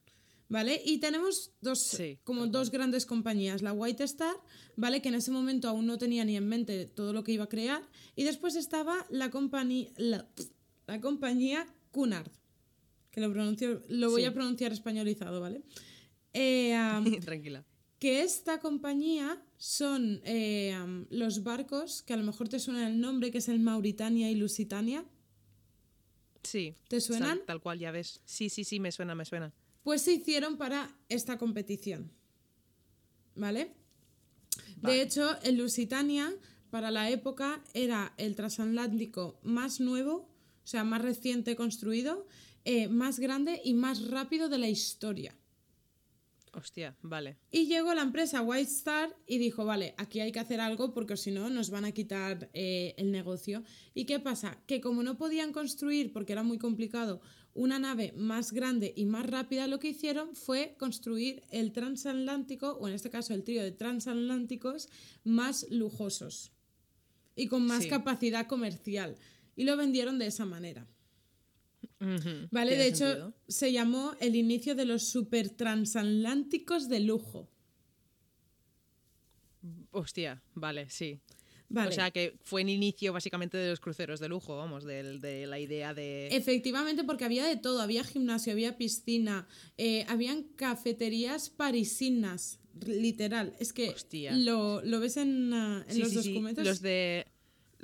¿Vale? Y tenemos dos, Sí, como dos grandes compañías. La White Star, ¿vale? Que en ese momento aún no tenía ni en mente todo lo que iba a crear. Y después estaba la compañía, la, la compañía Cunard. Que lo, pronuncio, lo voy Sí. a pronunciar españolizado, ¿vale? Eh, Tranquila. Que esta compañía son eh, los barcos, que a lo mejor te suena el nombre, que es el Mauritania y Lusitania. Sí. ¿Te Tal- suenan? Tal, cual, ya ves. Sí, sí, sí, me suena, me suena. Pues se hicieron para esta competición. ¿Vale? Vale. De hecho, el Lusitania, para la época, era el transatlántico más nuevo, o sea, más reciente construido, eh, más grande y más rápido de la historia. Hostia, vale. Y llegó la empresa White Star y dijo, vale, aquí hay que hacer algo porque si no nos van a quitar eh, el negocio. ¿Y qué pasa? Que como no podían construir, porque era muy complicado, una nave más grande y más rápida, lo que hicieron fue construir el transatlántico, o en este caso el trío de transatlánticos, más lujosos y con más Sí. capacidad comercial. Y lo vendieron de esa manera. ¿Vale? De hecho, sentido. se llamó el inicio de los supertransatlánticos de lujo. Hostia, vale, sí. Vale. O sea, que fue el inicio básicamente de los cruceros de lujo, vamos, del- de, la idea de... Efectivamente, porque había de todo. Había gimnasio, había piscina, eh, habían cafeterías parisinas, literal. Es que Hostia. lo, lo ves en, ah, en Sí, los sí, sí, documentos. Los de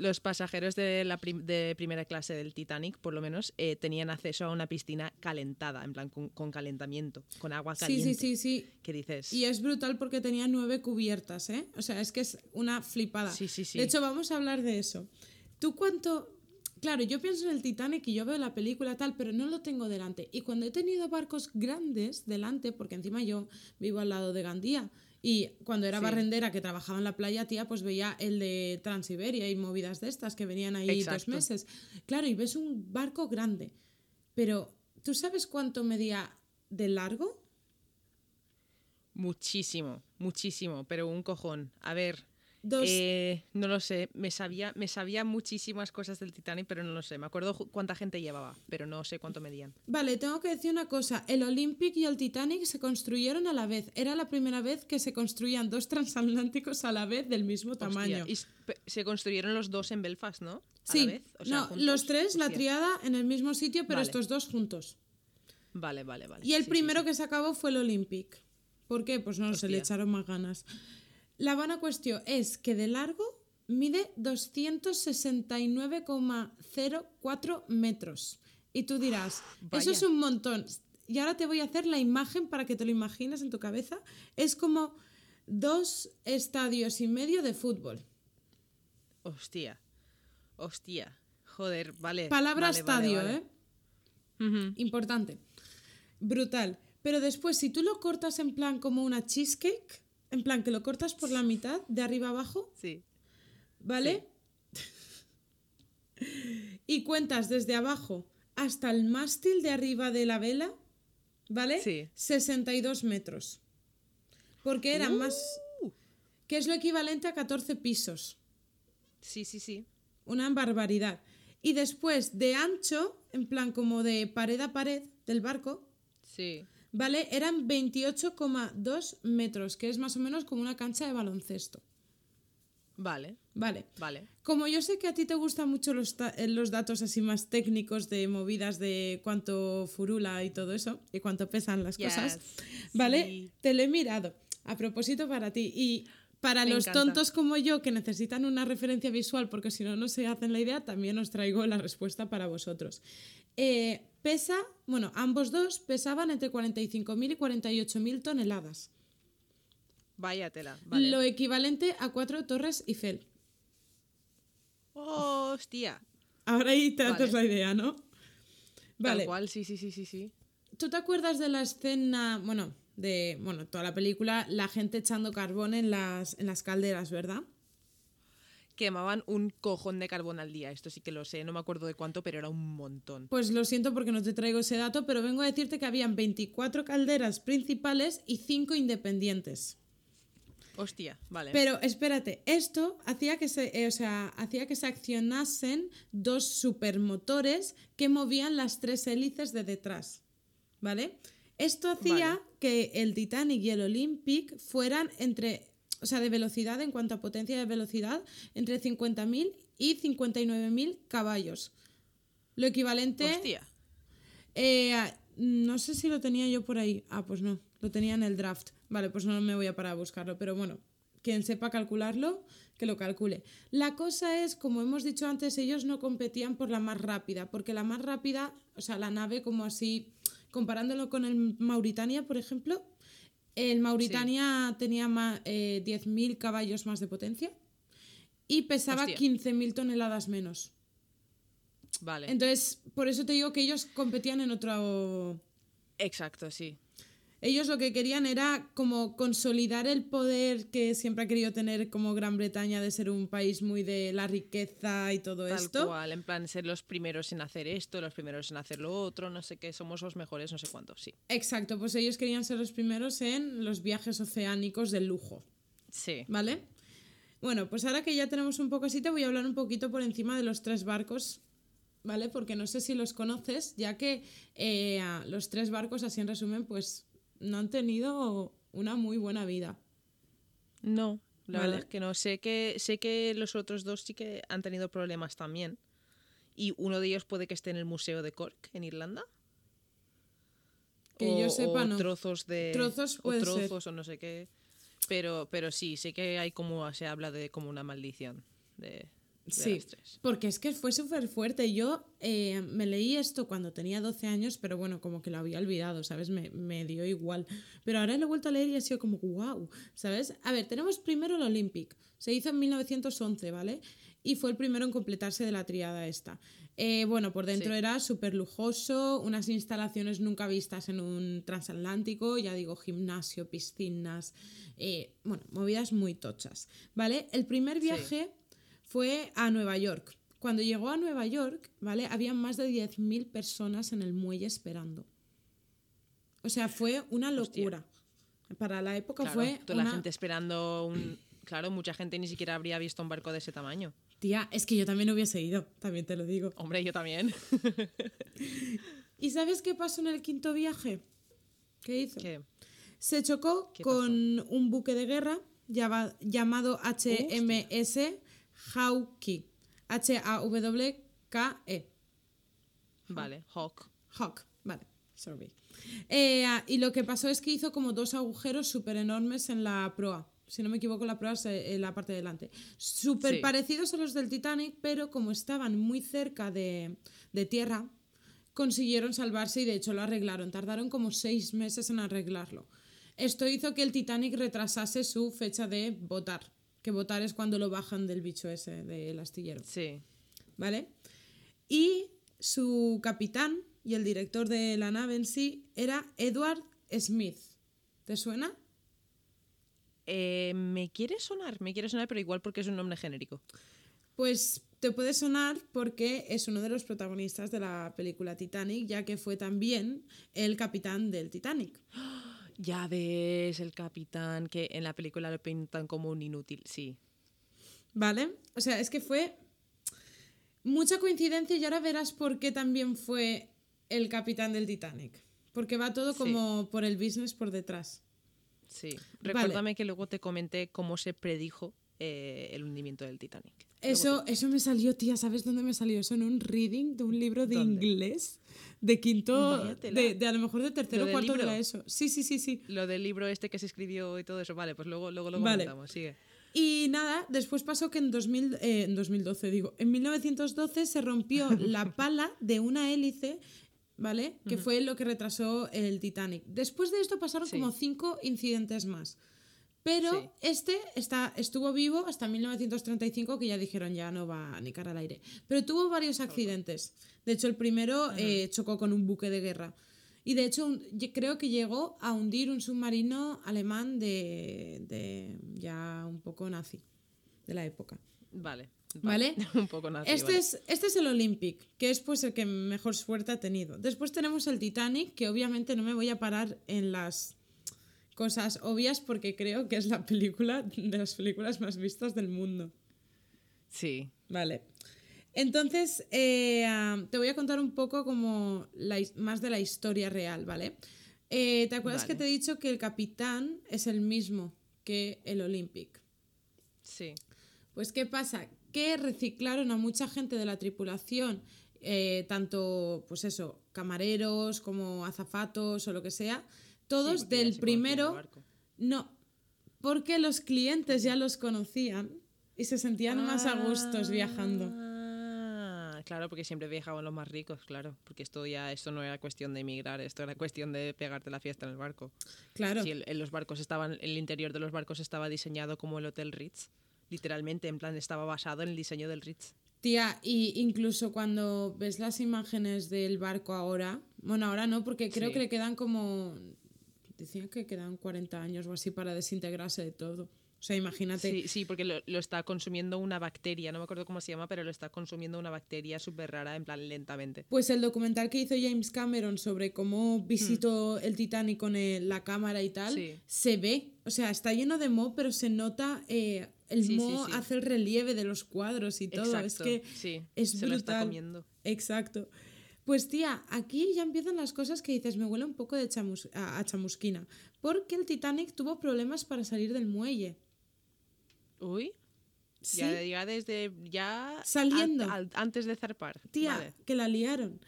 los pasajeros de la prim- de primera clase del Titanic, por lo menos, eh, tenían acceso a una piscina calentada, en plan con, con calentamiento, con agua Sí, caliente. sí, sí, sí. ¿Qué dices? Y es brutal porque tenía nueve cubiertas, ¿eh? O sea, es que es una flipada. Sí, sí, sí. De hecho, vamos a hablar de eso. ¿Tú cuánto...? Claro, yo pienso en el Titanic y yo veo la película tal, pero no lo tengo delante. Y cuando he tenido barcos grandes delante, porque encima yo vivo al lado de Gandía, y cuando era Sí. barrendera que trabajaba en la playa, tía, pues veía el de Transiberia y movidas de estas que venían ahí dos meses. Claro, y ves un barco grande. Pero, ¿tú sabes cuánto medía de largo? Muchísimo, muchísimo, pero un cojón. A ver, Dos, eh, no lo sé, me sabía, me sabía muchísimas cosas del Titanic, pero no lo sé. Me acuerdo cuánta gente llevaba, pero no sé cuánto medían. Vale, tengo que decir una cosa. El Olympic y el Titanic se construyeron a la vez. Era la primera vez que se construían dos transatlánticos a la vez del mismo Hostia, tamaño. Y se construyeron los dos en Belfast, ¿no? A sí, la vez. O sea, no, juntos. los tres, la triada en el mismo sitio, pero Vale. estos dos juntos. Vale, vale, vale. Y el Sí, primero sí. que se acabó fue el Olympic. ¿Por qué? Pues no sé, le echaron más ganas. La buena cuestión es que de largo mide 269,04 metros. Y tú dirás, eso es un montón. Y ahora te voy a hacer la imagen para que te lo imagines en tu cabeza. Es como dos estadios y medio de fútbol. Hostia. Hostia. Joder, vale. Palabra vale, estadio, vale. ¿eh? Importante. Brutal. Pero después, si tú lo cortas en plan como una cheesecake, en plan que lo cortas por la mitad, de arriba abajo, Sí. ¿vale? y cuentas desde abajo hasta el mástil de arriba de la vela, ¿vale? Sí. 62 metros. Porque eran más... Uh. que es lo equivalente a 14 pisos. Sí, sí, sí. Una barbaridad. Y después de ancho, en plan como de pared a pared del barco, Sí. ¿Vale? Eran 28,2 metros, que es más o menos como una cancha de baloncesto. Vale, Vale. vale. Como yo sé que a ti te gustan mucho los, eh, los datos así más técnicos de movidas de cuánto furula y todo eso, y cuánto pesan las cosas, ¿vale? sí. Te lo he mirado a propósito para ti. Y para Me los encanta. tontos como yo que necesitan una referencia visual, porque si no, no se hacen la idea, también os traigo la respuesta para vosotros. Eh, pesa, bueno, ambos dos pesaban entre 45.000 y 48.000 toneladas. Vaya tela. Vale. Lo equivalente a cuatro torres Eiffel. Hostia. Ahora ahí te haces Vale. la idea, ¿no? Vale. Tal cual, sí, sí, sí, sí, sí. ¿Tú te acuerdas de la escena, bueno, de, bueno, toda la película, la gente echando carbón en las, en las calderas, ¿verdad? Quemaban un cojón de carbón al día. Esto sí que lo sé, no me acuerdo de cuánto, pero era un montón. Pues lo siento porque no te traigo ese dato, pero vengo a decirte que habían 24 calderas principales y 5 independientes. Hostia, vale. Pero espérate, esto hacía que se, eh, o sea, hacía que se accionasen dos supermotores que movían las tres hélices de detrás. ¿Vale? Esto hacía Vale. que el Titanic y el Olympic fueran entre, o sea, de velocidad en cuanto a potencia de velocidad, entre 50.000 y 59.000 caballos. Lo equivalente Hostia. eh, a- no sé si lo tenía yo por ahí. Ah, pues no, lo tenía en el draft. Vale, pues no me voy a parar a buscarlo, pero bueno, quien sepa calcularlo, que lo calcule. La cosa es, como hemos dicho antes, ellos no competían por la más rápida, porque la más rápida, o sea, la nave como así, comparándolo con el Mauritania, por ejemplo, el Mauritania tenía ma- eh, 10.000 caballos más de potencia y pesaba Hostia. 15.000 toneladas menos. Vale. Entonces, por eso te digo que ellos competían en otro... Exacto, sí. Ellos lo que querían era como consolidar el poder que siempre ha querido tener como Gran Bretaña de ser un país muy de la riqueza y todo Tal esto. cual, en plan ser los primeros en hacer esto, los primeros en hacer lo otro, no sé qué, somos los mejores, no sé cuánto, sí. Exacto, pues ellos querían ser los primeros en los viajes oceánicos de lujo, Sí. ¿vale? Bueno, pues ahora que ya tenemos un poco así, te voy a hablar un poquito por encima de los tres barcos, ¿vale? Porque no sé si los conoces, ya que eh, los tres barcos, así en resumen, pues no han tenido una muy buena vida. No, La Vale. verdad es que no. Sé que, sé que los otros dos sí que han tenido problemas también. Y uno de ellos puede que esté en el Museo de Cork, en Irlanda. Que o, yo sepa, o no. trozos de. Trozos o ser. trozos o no sé qué. Pero, pero sí, sé que hay como. Se habla de como una maldición. De Sí, porque es que fue súper fuerte. Yo eh, me leí esto cuando tenía 12 años, pero bueno, como que lo había olvidado, ¿sabes? Me, me dio igual. Pero ahora lo he vuelto a leer y ha sido como, wow, ¿sabes? A ver, tenemos primero el Olympic. Se hizo en 1911, ¿vale? Y fue el primero en completarse de la triada esta. Eh, bueno, por dentro Sí. era súper lujoso, unas instalaciones nunca vistas en un transatlántico, ya digo, gimnasio, piscinas, eh, bueno, movidas muy tochas, ¿vale? El primer Sí. Fue a Nueva York. Cuando llegó a Nueva York, ¿vale? Había más de 10.000 personas en el muelle esperando. O sea, fue una Hostia. locura. Para la época Claro, fue toda una... la gente esperando un. Claro, mucha gente ni siquiera habría visto un barco de ese tamaño. Tía, es que yo también hubiese ido, también te lo digo. Hombre, yo también. ¿Y sabes qué pasó en el quinto viaje? ¿Qué hizo? ¿Qué? Se chocó ¿Qué con un buque de guerra llama- llamado HMS Hawke. H-A-W-K-E. Vale, Hawk. Hawk, vale, sorry. Eh, ah, y lo que pasó es que hizo como dos agujeros súper enormes en la proa. Si no me equivoco, la proa es eh, en la parte de delante. Súper Sí. parecidos a los del Titanic, pero como estaban muy cerca de, de tierra, consiguieron salvarse y de hecho lo arreglaron. Tardaron como seis meses en arreglarlo. Esto hizo que el Titanic retrasase su fecha de votar. Que votar es cuando lo bajan del bicho ese, del astillero. Sí. ¿vale? Y su capitán y el director de la nave en sí era Edward Smith. ¿Te suena? Eh, me quiere sonar, me quiere sonar, pero igual porque es un nombre genérico. Pues te puede sonar porque es uno de los protagonistas de la película Titanic, ya que fue también el capitán del Titanic. Ya ves, el capitán que en la película lo pintan como un inútil. Sí. ¿Vale? O sea, es que fue mucha coincidencia y ahora verás por qué también fue el capitán del Titanic. Porque va todo Sí. como por el business por detrás. Sí. Vale. Recuérdame que luego te comenté cómo se predijo eh, el hundimiento del Titanic. Eso, eso me salió, tía, ¿sabes dónde me salió? Eso en un reading de un libro de ¿Dónde? inglés, de quinto, de, de a lo mejor de tercero ¿Lo o cuarto de libro? la ESO. Sí, sí, sí, sí. Lo del libro este que se escribió y todo eso. Vale, pues luego, luego lo Vale. comentamos. Sigue. Y nada, después pasó que en, 2000, eh, en 2012, digo, en 1912 se rompió la pala de una hélice, ¿vale? Que fue lo que retrasó el Titanic. Después de esto pasaron Sí. como cinco incidentes más. Pero Sí. este está, estuvo vivo hasta 1935, que ya dijeron ya no va ni cara al aire. Pero tuvo varios accidentes. De hecho, el primero eh, chocó con un buque de guerra. Y de hecho, un- creo que llegó a hundir un submarino alemán de, de ya un poco nazi, de la época. Vale. ¿Vale? un poco nazi, Este, vale. es, este es el Olympic, que es pues el que mejor suerte ha tenido. Después tenemos el Titanic, que obviamente no me voy a parar en las cosas obvias porque creo que es la película de las películas más vistas del mundo. Sí. Vale. Entonces, eh, ah, te voy a contar un poco como la más de la historia real, ¿vale? Eh, ¿Te acuerdas Vale. que te he dicho que el capitán es el mismo que el Olympic? Sí. Pues, ¿qué pasa? Que reciclaron a mucha gente de la tripulación, eh, tanto, pues eso, camareros como azafatos o lo que sea, todos Sí, del primero. No, porque los clientes ya los conocían y se sentían más a gustos viajando. Ah, claro, porque siempre viajaban los más ricos, claro. Porque esto ya, esto no era cuestión de emigrar, esto era cuestión de pegarte la fiesta en el barco. Claro. Si el, en los barcos estaban, el interior de los barcos estaba diseñado como el Hotel Ritz, literalmente, en plan estaba basado en el diseño del Ritz. Tía, y incluso cuando ves las imágenes del barco ahora, bueno, ahora no, porque creo Sí. que le quedan como, decían que quedan 40 años o así para desintegrarse de todo. O sea, imagínate. Sí, sí, porque lo, lo está consumiendo una bacteria, no me acuerdo cómo se llama, pero lo está consumiendo una bacteria súper rara, en plan lentamente. Pues el documental que hizo James Cameron sobre cómo visitó el Titanic con el- la cámara y tal, Hmm. Sí. se ve. O sea, está lleno de moho, pero se nota eh, el Sí, moho hace el relieve de los cuadros y todo. Exacto, Es que es se lo está brutal. comiendo. Exacto. Pues tía, aquí ya empiezan las cosas que dices, me huele un poco de chamus- a, a chamusquina. Porque el Titanic tuvo problemas para salir del muelle. Uy, Sí, ya, ya desde. Ya. Saliendo. an- al- antes de zarpar. tía, Vale. que la liaron.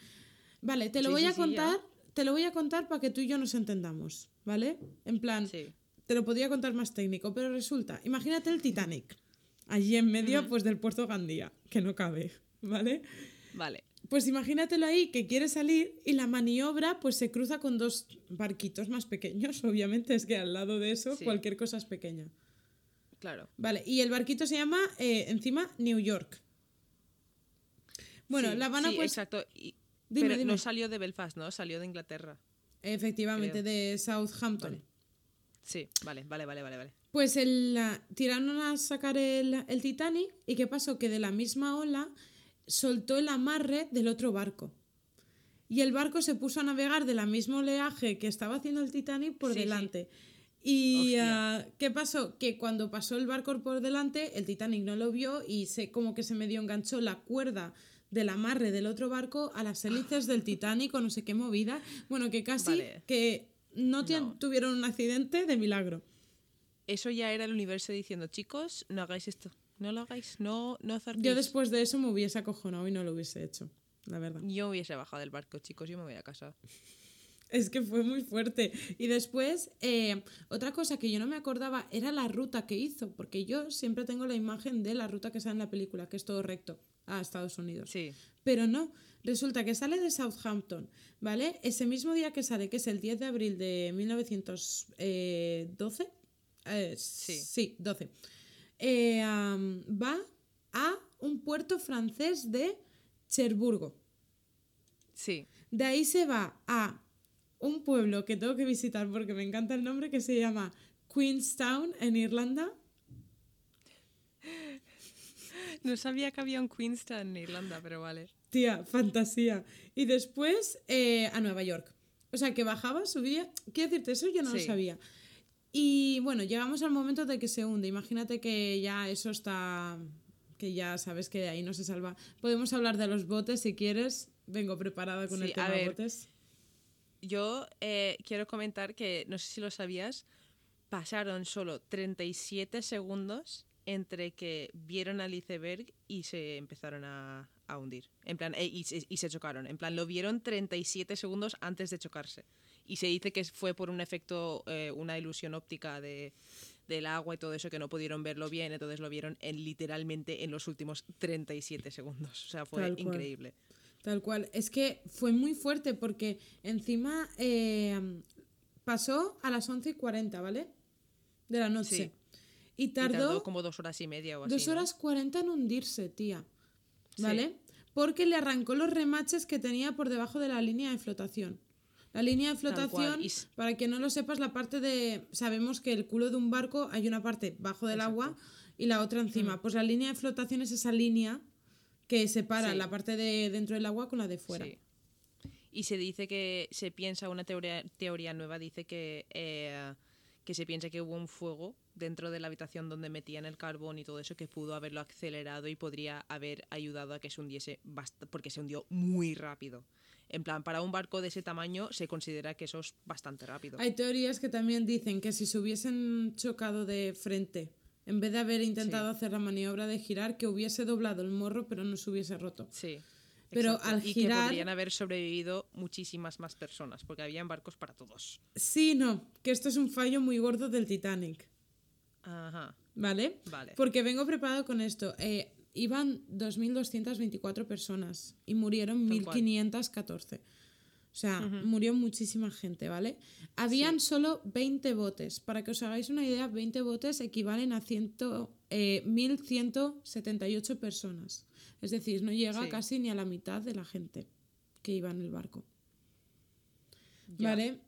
Vale, te lo Sí, voy sí, a contar, te lo voy a contar para que tú y yo nos entendamos, ¿vale? En plan, Sí. te lo podría contar más técnico, pero resulta, imagínate el Titanic, allí en medio pues del puerto Gandía, que no cabe, ¿vale? Vale. Pues imagínatelo ahí que quiere salir y la maniobra pues se cruza con dos barquitos más pequeños, obviamente es que al lado de eso Sí. cualquier cosa es pequeña. Claro. Vale, y el barquito se llama eh, encima New York. Bueno, Sí, La Habana sí, pues exacto. y- Dime, pero dime. no salió de Belfast, ¿no? Salió de Inglaterra. efectivamente creo. de Southampton. Sí, vale, vale, vale, vale. vale. Pues el, la- tiraron a sacar el, el Titanic y ¿qué pasó? Que de la misma ola soltó el amarre del otro barco. Y el barco se puso a navegar de la misma oleaje que estaba haciendo el Titanic por Sí, sí. delante. Y ah, ¿qué pasó? Que cuando pasó el barco por delante, el Titanic no lo vio y se como que se medio enganchó la cuerda del amarre del otro barco a las hélices del Titanic o no sé qué movida. Bueno, que casi Vale. que No. tuvieron un accidente de milagro. Eso ya era el universo diciendo, chicos, no hagáis esto. No lo hagáis, no, no zarpéis. Yo después de eso me hubiese acojonado y no lo hubiese hecho, la verdad. Yo hubiese bajado del barco, chicos, yo me voy a casa. Es que fue muy fuerte. Y después, eh, otra cosa que yo no me acordaba era la ruta que hizo, porque yo siempre tengo la imagen de la ruta que sale en la película, que es todo recto a Estados Unidos. Sí, Pero no, resulta que sale de Southampton, ¿vale? Ese mismo día que sale, que es el 10 de abril de 1912, eh, Sí. sí, 12, eh, va a un puerto francés de Cherburgo. sí. De ahí se va a un pueblo que tengo que visitar porque me encanta el nombre, que se llama Queenstown en Irlanda. No sabía que había un Queenstown en Irlanda, pero vale. Tía, fantasía. Y después eh, a Nueva York. O sea, que bajaba, subía. Quiero decirte, eso yo no lo sabía. Y bueno, llegamos al momento de que se hunde. Imagínate que ya eso está. que ya sabes que de ahí no se salva. Podemos hablar de los botes si quieres. Vengo preparada con Sí, el a tema ver. botes. Yo eh, quiero comentar que, no sé si lo sabías, pasaron solo 37 segundos entre que vieron al iceberg y se empezaron a, a hundir. En plan, eh, y, se- y se chocaron. En plan, lo vieron 37 segundos antes de chocarse. Y se dice que fue por un efecto, eh, una ilusión óptica de, del agua y todo eso, que no pudieron verlo bien, entonces lo vieron en literalmente en los últimos 37 segundos. O sea, fue Tal cual. increíble. Tal cual. Es que fue muy fuerte porque encima eh, pasó a las 11 y 40, ¿vale? De la noche. Sí. Y Y tardó, tardó como dos horas y media o así. dos ¿no? horas 40 en hundirse, tía. Sí. ¿Vale? Porque le arrancó los remaches que tenía por debajo de la línea de flotación. La línea de flotación, para que no lo sepas, la parte de... Sabemos que el culo de un barco hay una parte bajo del Exacto. agua y la otra encima. Pues la línea de flotación es esa línea que separa Sí. la parte de dentro del agua con la de fuera. Sí. Y se dice que se piensa, una teoría, teoría nueva dice que, eh, que se piensa que hubo un fuego dentro de la habitación donde metían el carbón y todo eso que pudo haberlo acelerado y podría haber ayudado a que se hundiese porque se hundió muy rápido. En plan, para un barco de ese tamaño se considera que eso es bastante rápido. Hay teorías que también dicen que si se hubiesen chocado de frente, en vez de haber intentado hacer la maniobra de girar, que hubiese doblado el morro pero no se hubiese roto. Sí. Pero exacto. al y girar- que podrían haber sobrevivido muchísimas más personas porque habían barcos para todos. Sí, no, que esto es un fallo muy gordo del Titanic, Ajá. ¿vale? Vale. Porque vengo preparado con esto. Eh, iban 2.224 personas y murieron Tal cual. 1.514. O sea, murió muchísima gente, ¿vale? Habían solo 20 botes. Para que os hagáis una idea, 20 botes equivalen a 100, eh, 1.178 personas. Es decir, no llega Sí. casi ni a la mitad de la gente que iba en el barco. Ya. ¿Vale?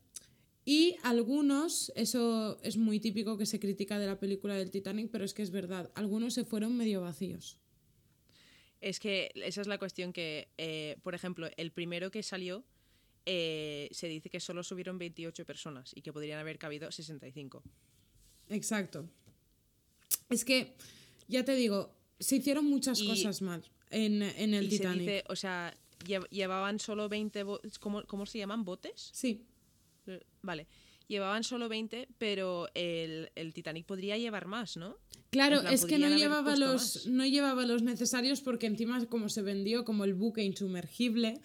Y algunos, eso es muy típico que se critica de la película del Titanic, pero es que es verdad, algunos se fueron medio vacíos. Es que esa es la cuestión que, eh, por ejemplo, el primero que salió eh, se dice que solo subieron 28 personas y que podrían haber cabido 65. Exacto. Es que, ya te digo, se hicieron muchas Y- cosas mal en, en el y se Titanic. dice, o sea, lle- llevaban solo 20... bo- ¿cómo, ¿Cómo se llaman? ¿Botes? Sí, Eh, Vale. Llevaban solo 20, pero el, el Titanic podría llevar más, ¿no? Claro, plan, es que no llevaba, los, más. no llevaba los necesarios porque encima como se vendió como el buque insumergible,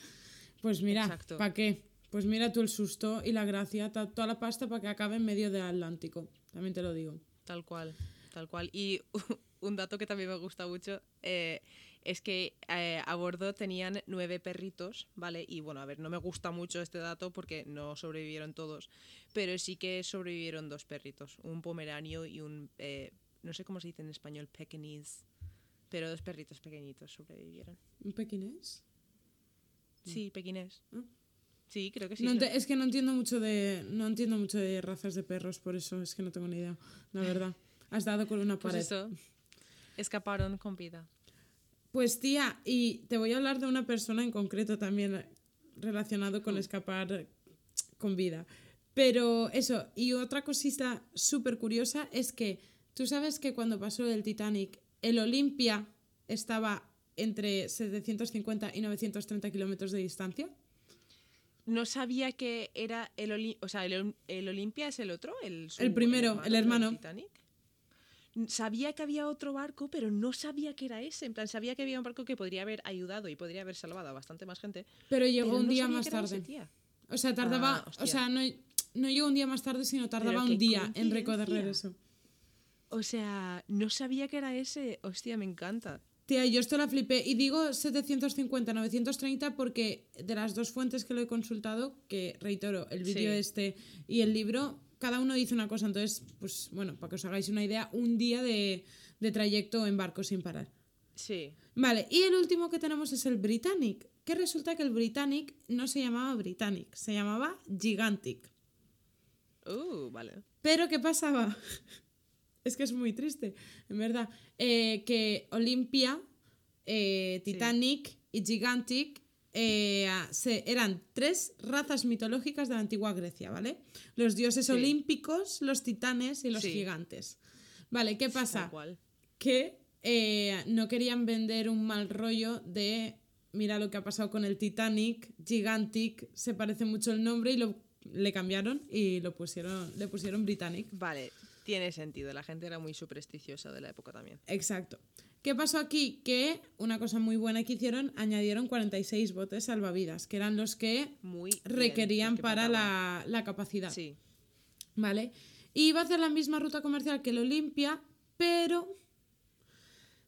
pues mira. ¿para qué? Pues mira tú el susto y la gracia, toda la pasta para que acabe en medio del Atlántico, también te lo digo. Tal cual, tal cual. Y un dato que también me gusta mucho eh, es que eh, a bordo tenían nueve perritos, ¿vale? Y bueno, a ver, no me gusta mucho este dato porque no sobrevivieron todos, pero sí que sobrevivieron dos perritos, un pomeranio y un, eh, no sé cómo se dice en español, pequinese, pero dos perritos pequeñitos sobrevivieron. ¿Un pequinés? Sí, pequinés. Ah. Sí, creo que sí. No es que no entiendo mucho de no entiendo mucho de razas de perros, por eso es que no tengo ni idea, la verdad. Has dado con una Pues pared. eso, escaparon con vida. Pues tía, y te voy a hablar de una persona en concreto también eh, relacionado con escapar con vida. Pero eso, y otra cosita súper curiosa es que tú sabes que cuando pasó el Titanic, el Olympia estaba entre 750 y 930 kilómetros de distancia. No sabía que era el Oli- o sea, el, el Olimpia es el otro, el, su- El primero, el del hermano. Titanic. Sabía que había otro barco, pero no sabía que era ese. En plan, sabía que había un barco que podría haber ayudado y podría haber salvado a bastante más gente. Pero llegó pero un no día más tarde. O sea, tardaba, Ah, o sea, no, no llegó un día más tarde, sino tardaba un día en recorrer coincidencia. eso. O sea, no sabía que era ese. Hostia, me encanta. Tía, yo esto la flipé. Y digo 750, 930 porque de las dos fuentes que lo he consultado, que reitero, el vídeo Sí. este y el libro, cada uno dice una cosa. Entonces, pues bueno, para que os hagáis una idea, un día de, de trayecto en barco sin parar. Sí. Vale, y el último que tenemos es el Britannic, que resulta que el Britannic no se llamaba Britannic, se llamaba Gigantic. Uh, vale. Pero ¿qué pasaba? es que es muy triste, en verdad. Eh, que Olympia, eh, Titanic y Gigantic eh, se- eran tres razas mitológicas de la antigua Grecia, ¿vale? Los dioses Sí. olímpicos, los titanes y los Sí. gigantes. Vale, ¿qué pasa? Que eh, no querían vender un mal rollo de mira lo que ha pasado con el Titanic, Gigantic, se parece mucho el nombre y lo, le cambiaron y lo pusieron, le pusieron Britannic. Vale, tiene sentido. La gente era muy supersticiosa de la época también. Exacto. ¿Qué pasó aquí? Que una cosa muy buena que hicieron, añadieron 46 botes salvavidas, que eran los que Muy requerían que para la, la capacidad. Sí. ¿Vale? Y iba a hacer la misma ruta comercial que el Olimpia, pero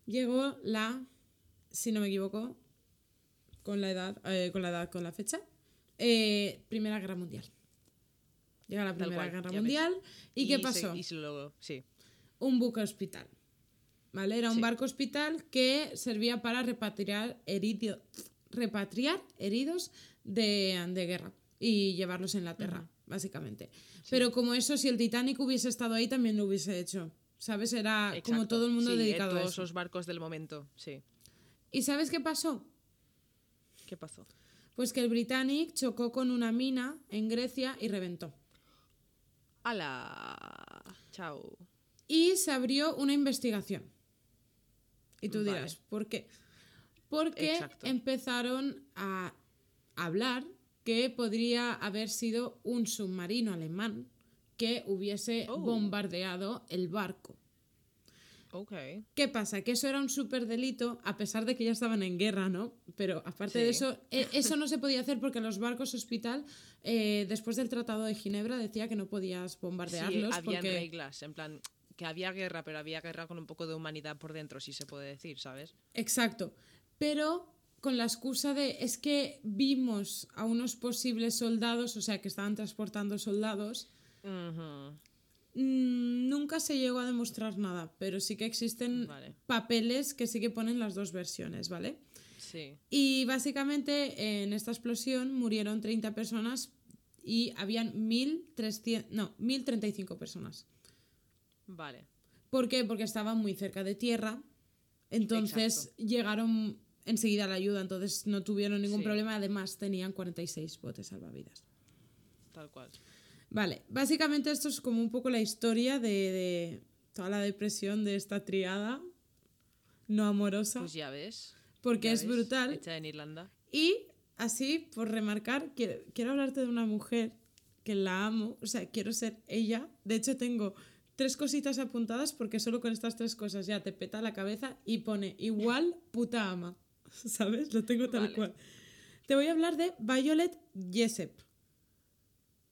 llegó la, si no me equivoco, con la edad, eh, con la edad, con la fecha, eh, Primera Guerra Mundial. Llega la Primera cual, Guerra ves. Mundial. ¿Y, qué pasó? y se lo- sí. Un buque hospital. ¿Vale? Era un Sí. barco hospital que servía para repatriar, herido- repatriar heridos de, de guerra y llevarlos a Inglaterra, básicamente. Pero como eso, si el Titanic hubiese estado ahí, también lo hubiese hecho. ¿Sabes? Era como todo el mundo Sí, dedicado a todos los barcos del momento, sí. ¿Y sabes qué pasó? ¿Qué pasó? Pues que el Britannic chocó con una mina en Grecia y reventó. ¡Hala! Chao. Y se abrió una investigación. Y tú Vale. dirás, ¿por qué? Porque Exacto. empezaron a hablar que podría haber sido un submarino alemán que hubiese Oh. bombardeado el barco. Ok. ¿Qué pasa? Que eso era un súper delito, a pesar de que ya estaban en guerra, ¿no? Pero aparte de Sí. eso, e- eso no se podía hacer porque los barcos hospital, eh, después del Tratado de Ginebra, decía que no podías Sí, bombardearlos habían porque... reglas, en plan, que había guerra, pero había guerra con un poco de humanidad por dentro, si se puede decir, ¿sabes? Exacto. Pero con la excusa de es que vimos a unos posibles soldados, o sea, que estaban transportando soldados, mm, nunca se llegó a demostrar nada, pero sí que existen Vale. papeles que sí que ponen las dos versiones, ¿vale? Sí. Y básicamente en esta explosión murieron 30 personas y habían 1.300, no, 1.035 personas. Vale. ¿Por qué? Porque estaban muy cerca de tierra. Entonces Exacto. llegaron enseguida a la ayuda, entonces no tuvieron ningún Sí. problema. Además, tenían 46 botes salvavidas. Tal cual. Vale, básicamente esto es como un poco la historia de, de toda la depresión de esta triada no amorosa, Pues ya ves. porque ya es ves, brutal. Hecha en Irlanda. Y así, por remarcar, quiero, quiero hablarte de una mujer que la amo, o sea, quiero ser ella. De hecho, tengo tres cositas apuntadas porque solo con estas tres cosas ya te peta la cabeza y pone igual puta ama. ¿Sabes? Lo tengo tal Vale. cual. Te voy a hablar de Violet Jessup.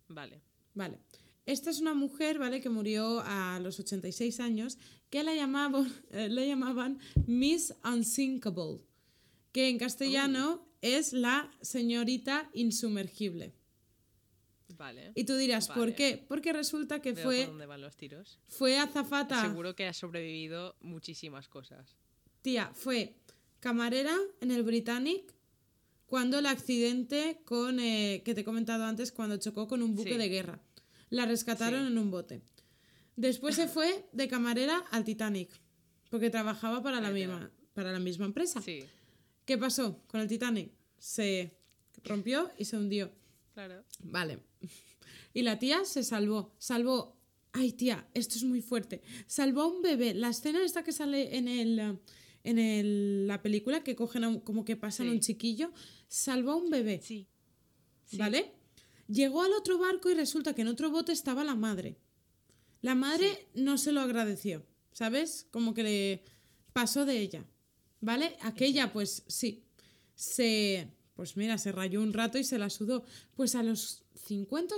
Vale. Vale. Esta es una mujer, ¿vale? Que murió a los 86 años, que la eh, la llamaban Miss Unsinkable, que en castellano es la señorita insumergible. Vale. Y tú dirás, ¿por qué? Porque resulta que Veo por fue, dónde van los tiros. fue azafata, Seguro que ha sobrevivido muchísimas cosas. tía, fue camarera en el Britannic cuando el accidente con, eh, que te he comentado antes, cuando chocó con un buque Sí. de guerra. La rescataron Sí. en un bote. Después se fue de camarera al Titanic, porque trabajaba para la, misma, para la misma empresa. Sí, ¿Qué pasó con el Titanic? Se rompió y se hundió. Claro. Vale. Y la tía se salvó. Salvó. Ay, tía, esto es muy fuerte. Salvó a un bebé. La escena esta que sale en el. En el- la película que cogen a un- como que pasan Sí. un chiquillo, salvó a un bebé, Sí. Sí. ¿vale? Llegó al otro barco y resulta que en otro bote estaba la madre. La madre no se lo agradeció, ¿sabes? Como que le pasó de ella, ¿vale? Aquella, pues sí, se, pues mira, se rayó un rato y se la sudó. Pues a los 50,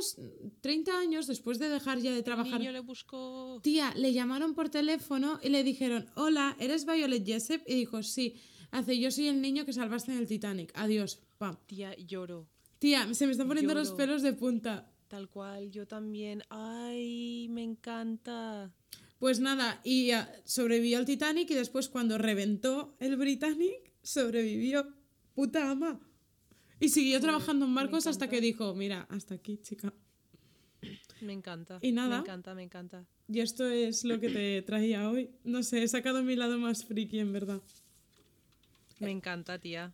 30 años, después de dejar ya de El trabajar, niño le buscó... tía, le llamaron por teléfono y le dijeron, hola, ¿eres Violet Jessup? Y dijo, sí. Hace, yo soy el niño que salvaste en el Titanic. Adiós. Pam. Tía, lloro. Tía, se me están poniendo los pelos de punta. Tal cual, yo también. Ay, me encanta. Pues nada, y ah, sobrevivió al Titanic y después cuando reventó el Britannic, sobrevivió. Puta ama. Y siguió trabajando en barcos hasta que dijo, mira, hasta aquí, chica. Me encanta. Y nada. Me encanta, me encanta. Y esto es lo que te traía hoy. No sé, he sacado mi lado más friki, en verdad. Me encanta, tía.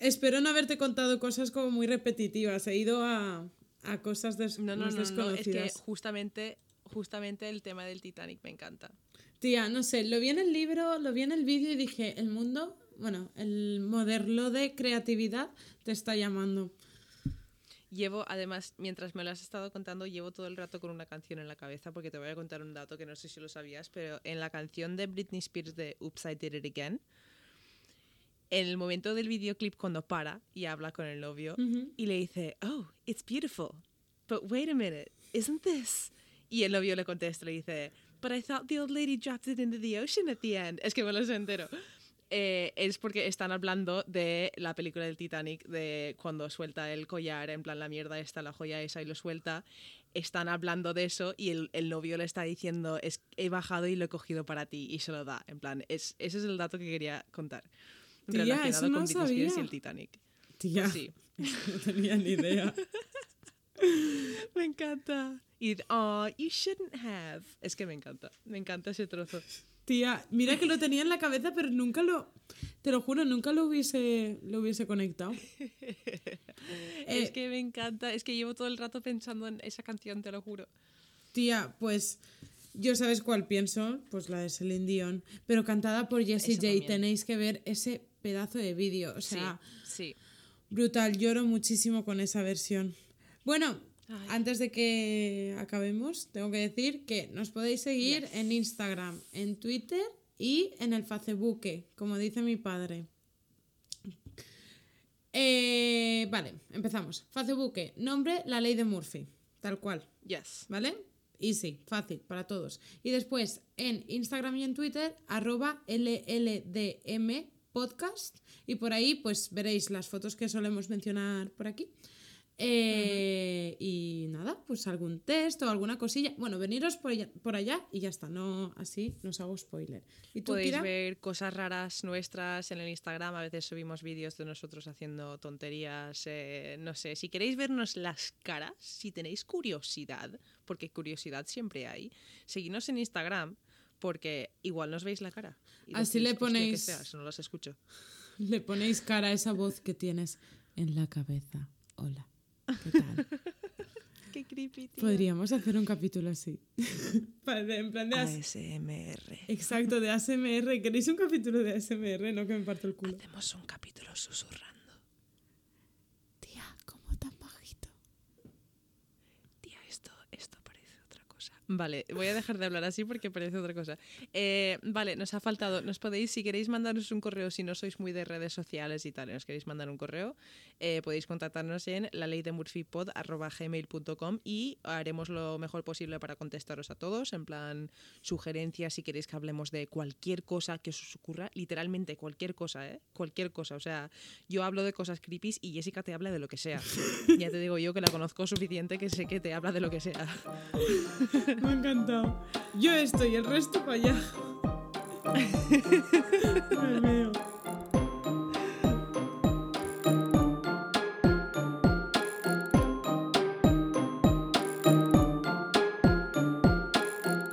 Espero no haberte contado cosas como muy repetitivas. He ido a, a cosas des- No, no, más no, no, es que desconocidas. justamente, justamente el tema del Titanic me encanta. Tía, no sé, lo vi en el libro, lo vi en el vídeo y dije, el mundo, bueno, el modelo de creatividad te está llamando. Llevo, además, mientras me lo has estado contando, llevo todo el rato con una canción en la cabeza porque te voy a contar un dato que no sé si lo sabías, pero en la canción de Britney Spears de Oops, I Did It Again, en el momento del videoclip cuando para y habla con el novio y le dice, oh, it's beautiful, but wait a minute, isn't this? Y el novio le contesta, le dice, but I thought the old lady dropped it into the ocean at the end. Es que me lo sé entero. Eh, es porque están hablando de la película del Titanic, de cuando suelta el collar, en plan la mierda esta, la joya esa y lo suelta. Están hablando de eso y el, el novio le está diciendo, es, he bajado y lo he cogido para ti y se lo da. En plan, es, ese es el dato que quería contar. Tía, relacionado eso no con Spears y sabía. el Titanic. Tía, Sí. no tenía ni idea. Me encanta. Y, oh, you shouldn't have. Es que me encanta. Me encanta ese trozo. Tía, mira que lo tenía en la cabeza, pero nunca lo, te lo juro, nunca lo hubiese, lo hubiese conectado. es Eh, que me encanta. Es que llevo todo el rato pensando en esa canción, te lo juro. Tía, pues yo sabes cuál pienso, pues la de Celine Dion, pero cantada por Jessie J. Tenéis que ver ese pedazo de vídeo, o sea, sí, sí. brutal, lloro muchísimo con esa versión. Bueno, Ay. antes de que acabemos, tengo que decir que nos podéis seguir Yes. en Instagram, en Twitter y en el Facebook, como dice mi padre. Eh, vale, empezamos. Facebook, nombre, la ley de Murphy, tal cual. Yes. ¿Vale? Easy, fácil, para todos. Y después en Instagram y en Twitter, arroba LLDM podcast. Y por ahí pues veréis las fotos que solemos mencionar por aquí. Eh, Y nada, pues algún test o alguna cosilla. Bueno, veniros por allá, por allá y ya está. No así, no os hago spoiler. ¿Y tú, Podéis Kira? ver cosas raras nuestras en el Instagram. A veces subimos vídeos de nosotros haciendo tonterías. eh, no sé, si queréis vernos las caras, si tenéis curiosidad, porque curiosidad siempre hay, seguidnos en Instagram porque igual nos veis la cara. y Así decís, le "Hostia, qué ponéis- no las escucho. Le ponéis cara a esa voz que tienes en la cabeza. Hola. ¿Qué tal? Qué creepy, tío. Podríamos hacer un capítulo así. En plan de as- ASMR. Exacto, de ASMR. ¿Queréis un capítulo de ASMR? No que me parto el culo. Hacemos un capítulo susurrando. Tía, ¿cómo tan bajito? Tía, Vale, voy a dejar de hablar así porque parece otra cosa. Eh, vale, nos ha faltado. Nos podéis, si queréis mandarnos un correo, si no sois muy de redes sociales y tal, nos queréis mandar un correo, eh, podéis contactarnos en la ley y haremos lo mejor posible para contestaros a todos. En plan, sugerencias, si queréis que hablemos de cualquier cosa que os ocurra, literalmente cualquier cosa, ¿eh? Cualquier cosa. O sea, yo hablo de cosas creepy y Jessica te habla de lo que sea. ya te digo yo que la conozco suficiente que sé que te habla de lo que sea. Me ha encantado. Yo estoy, el resto para allá. Me veo.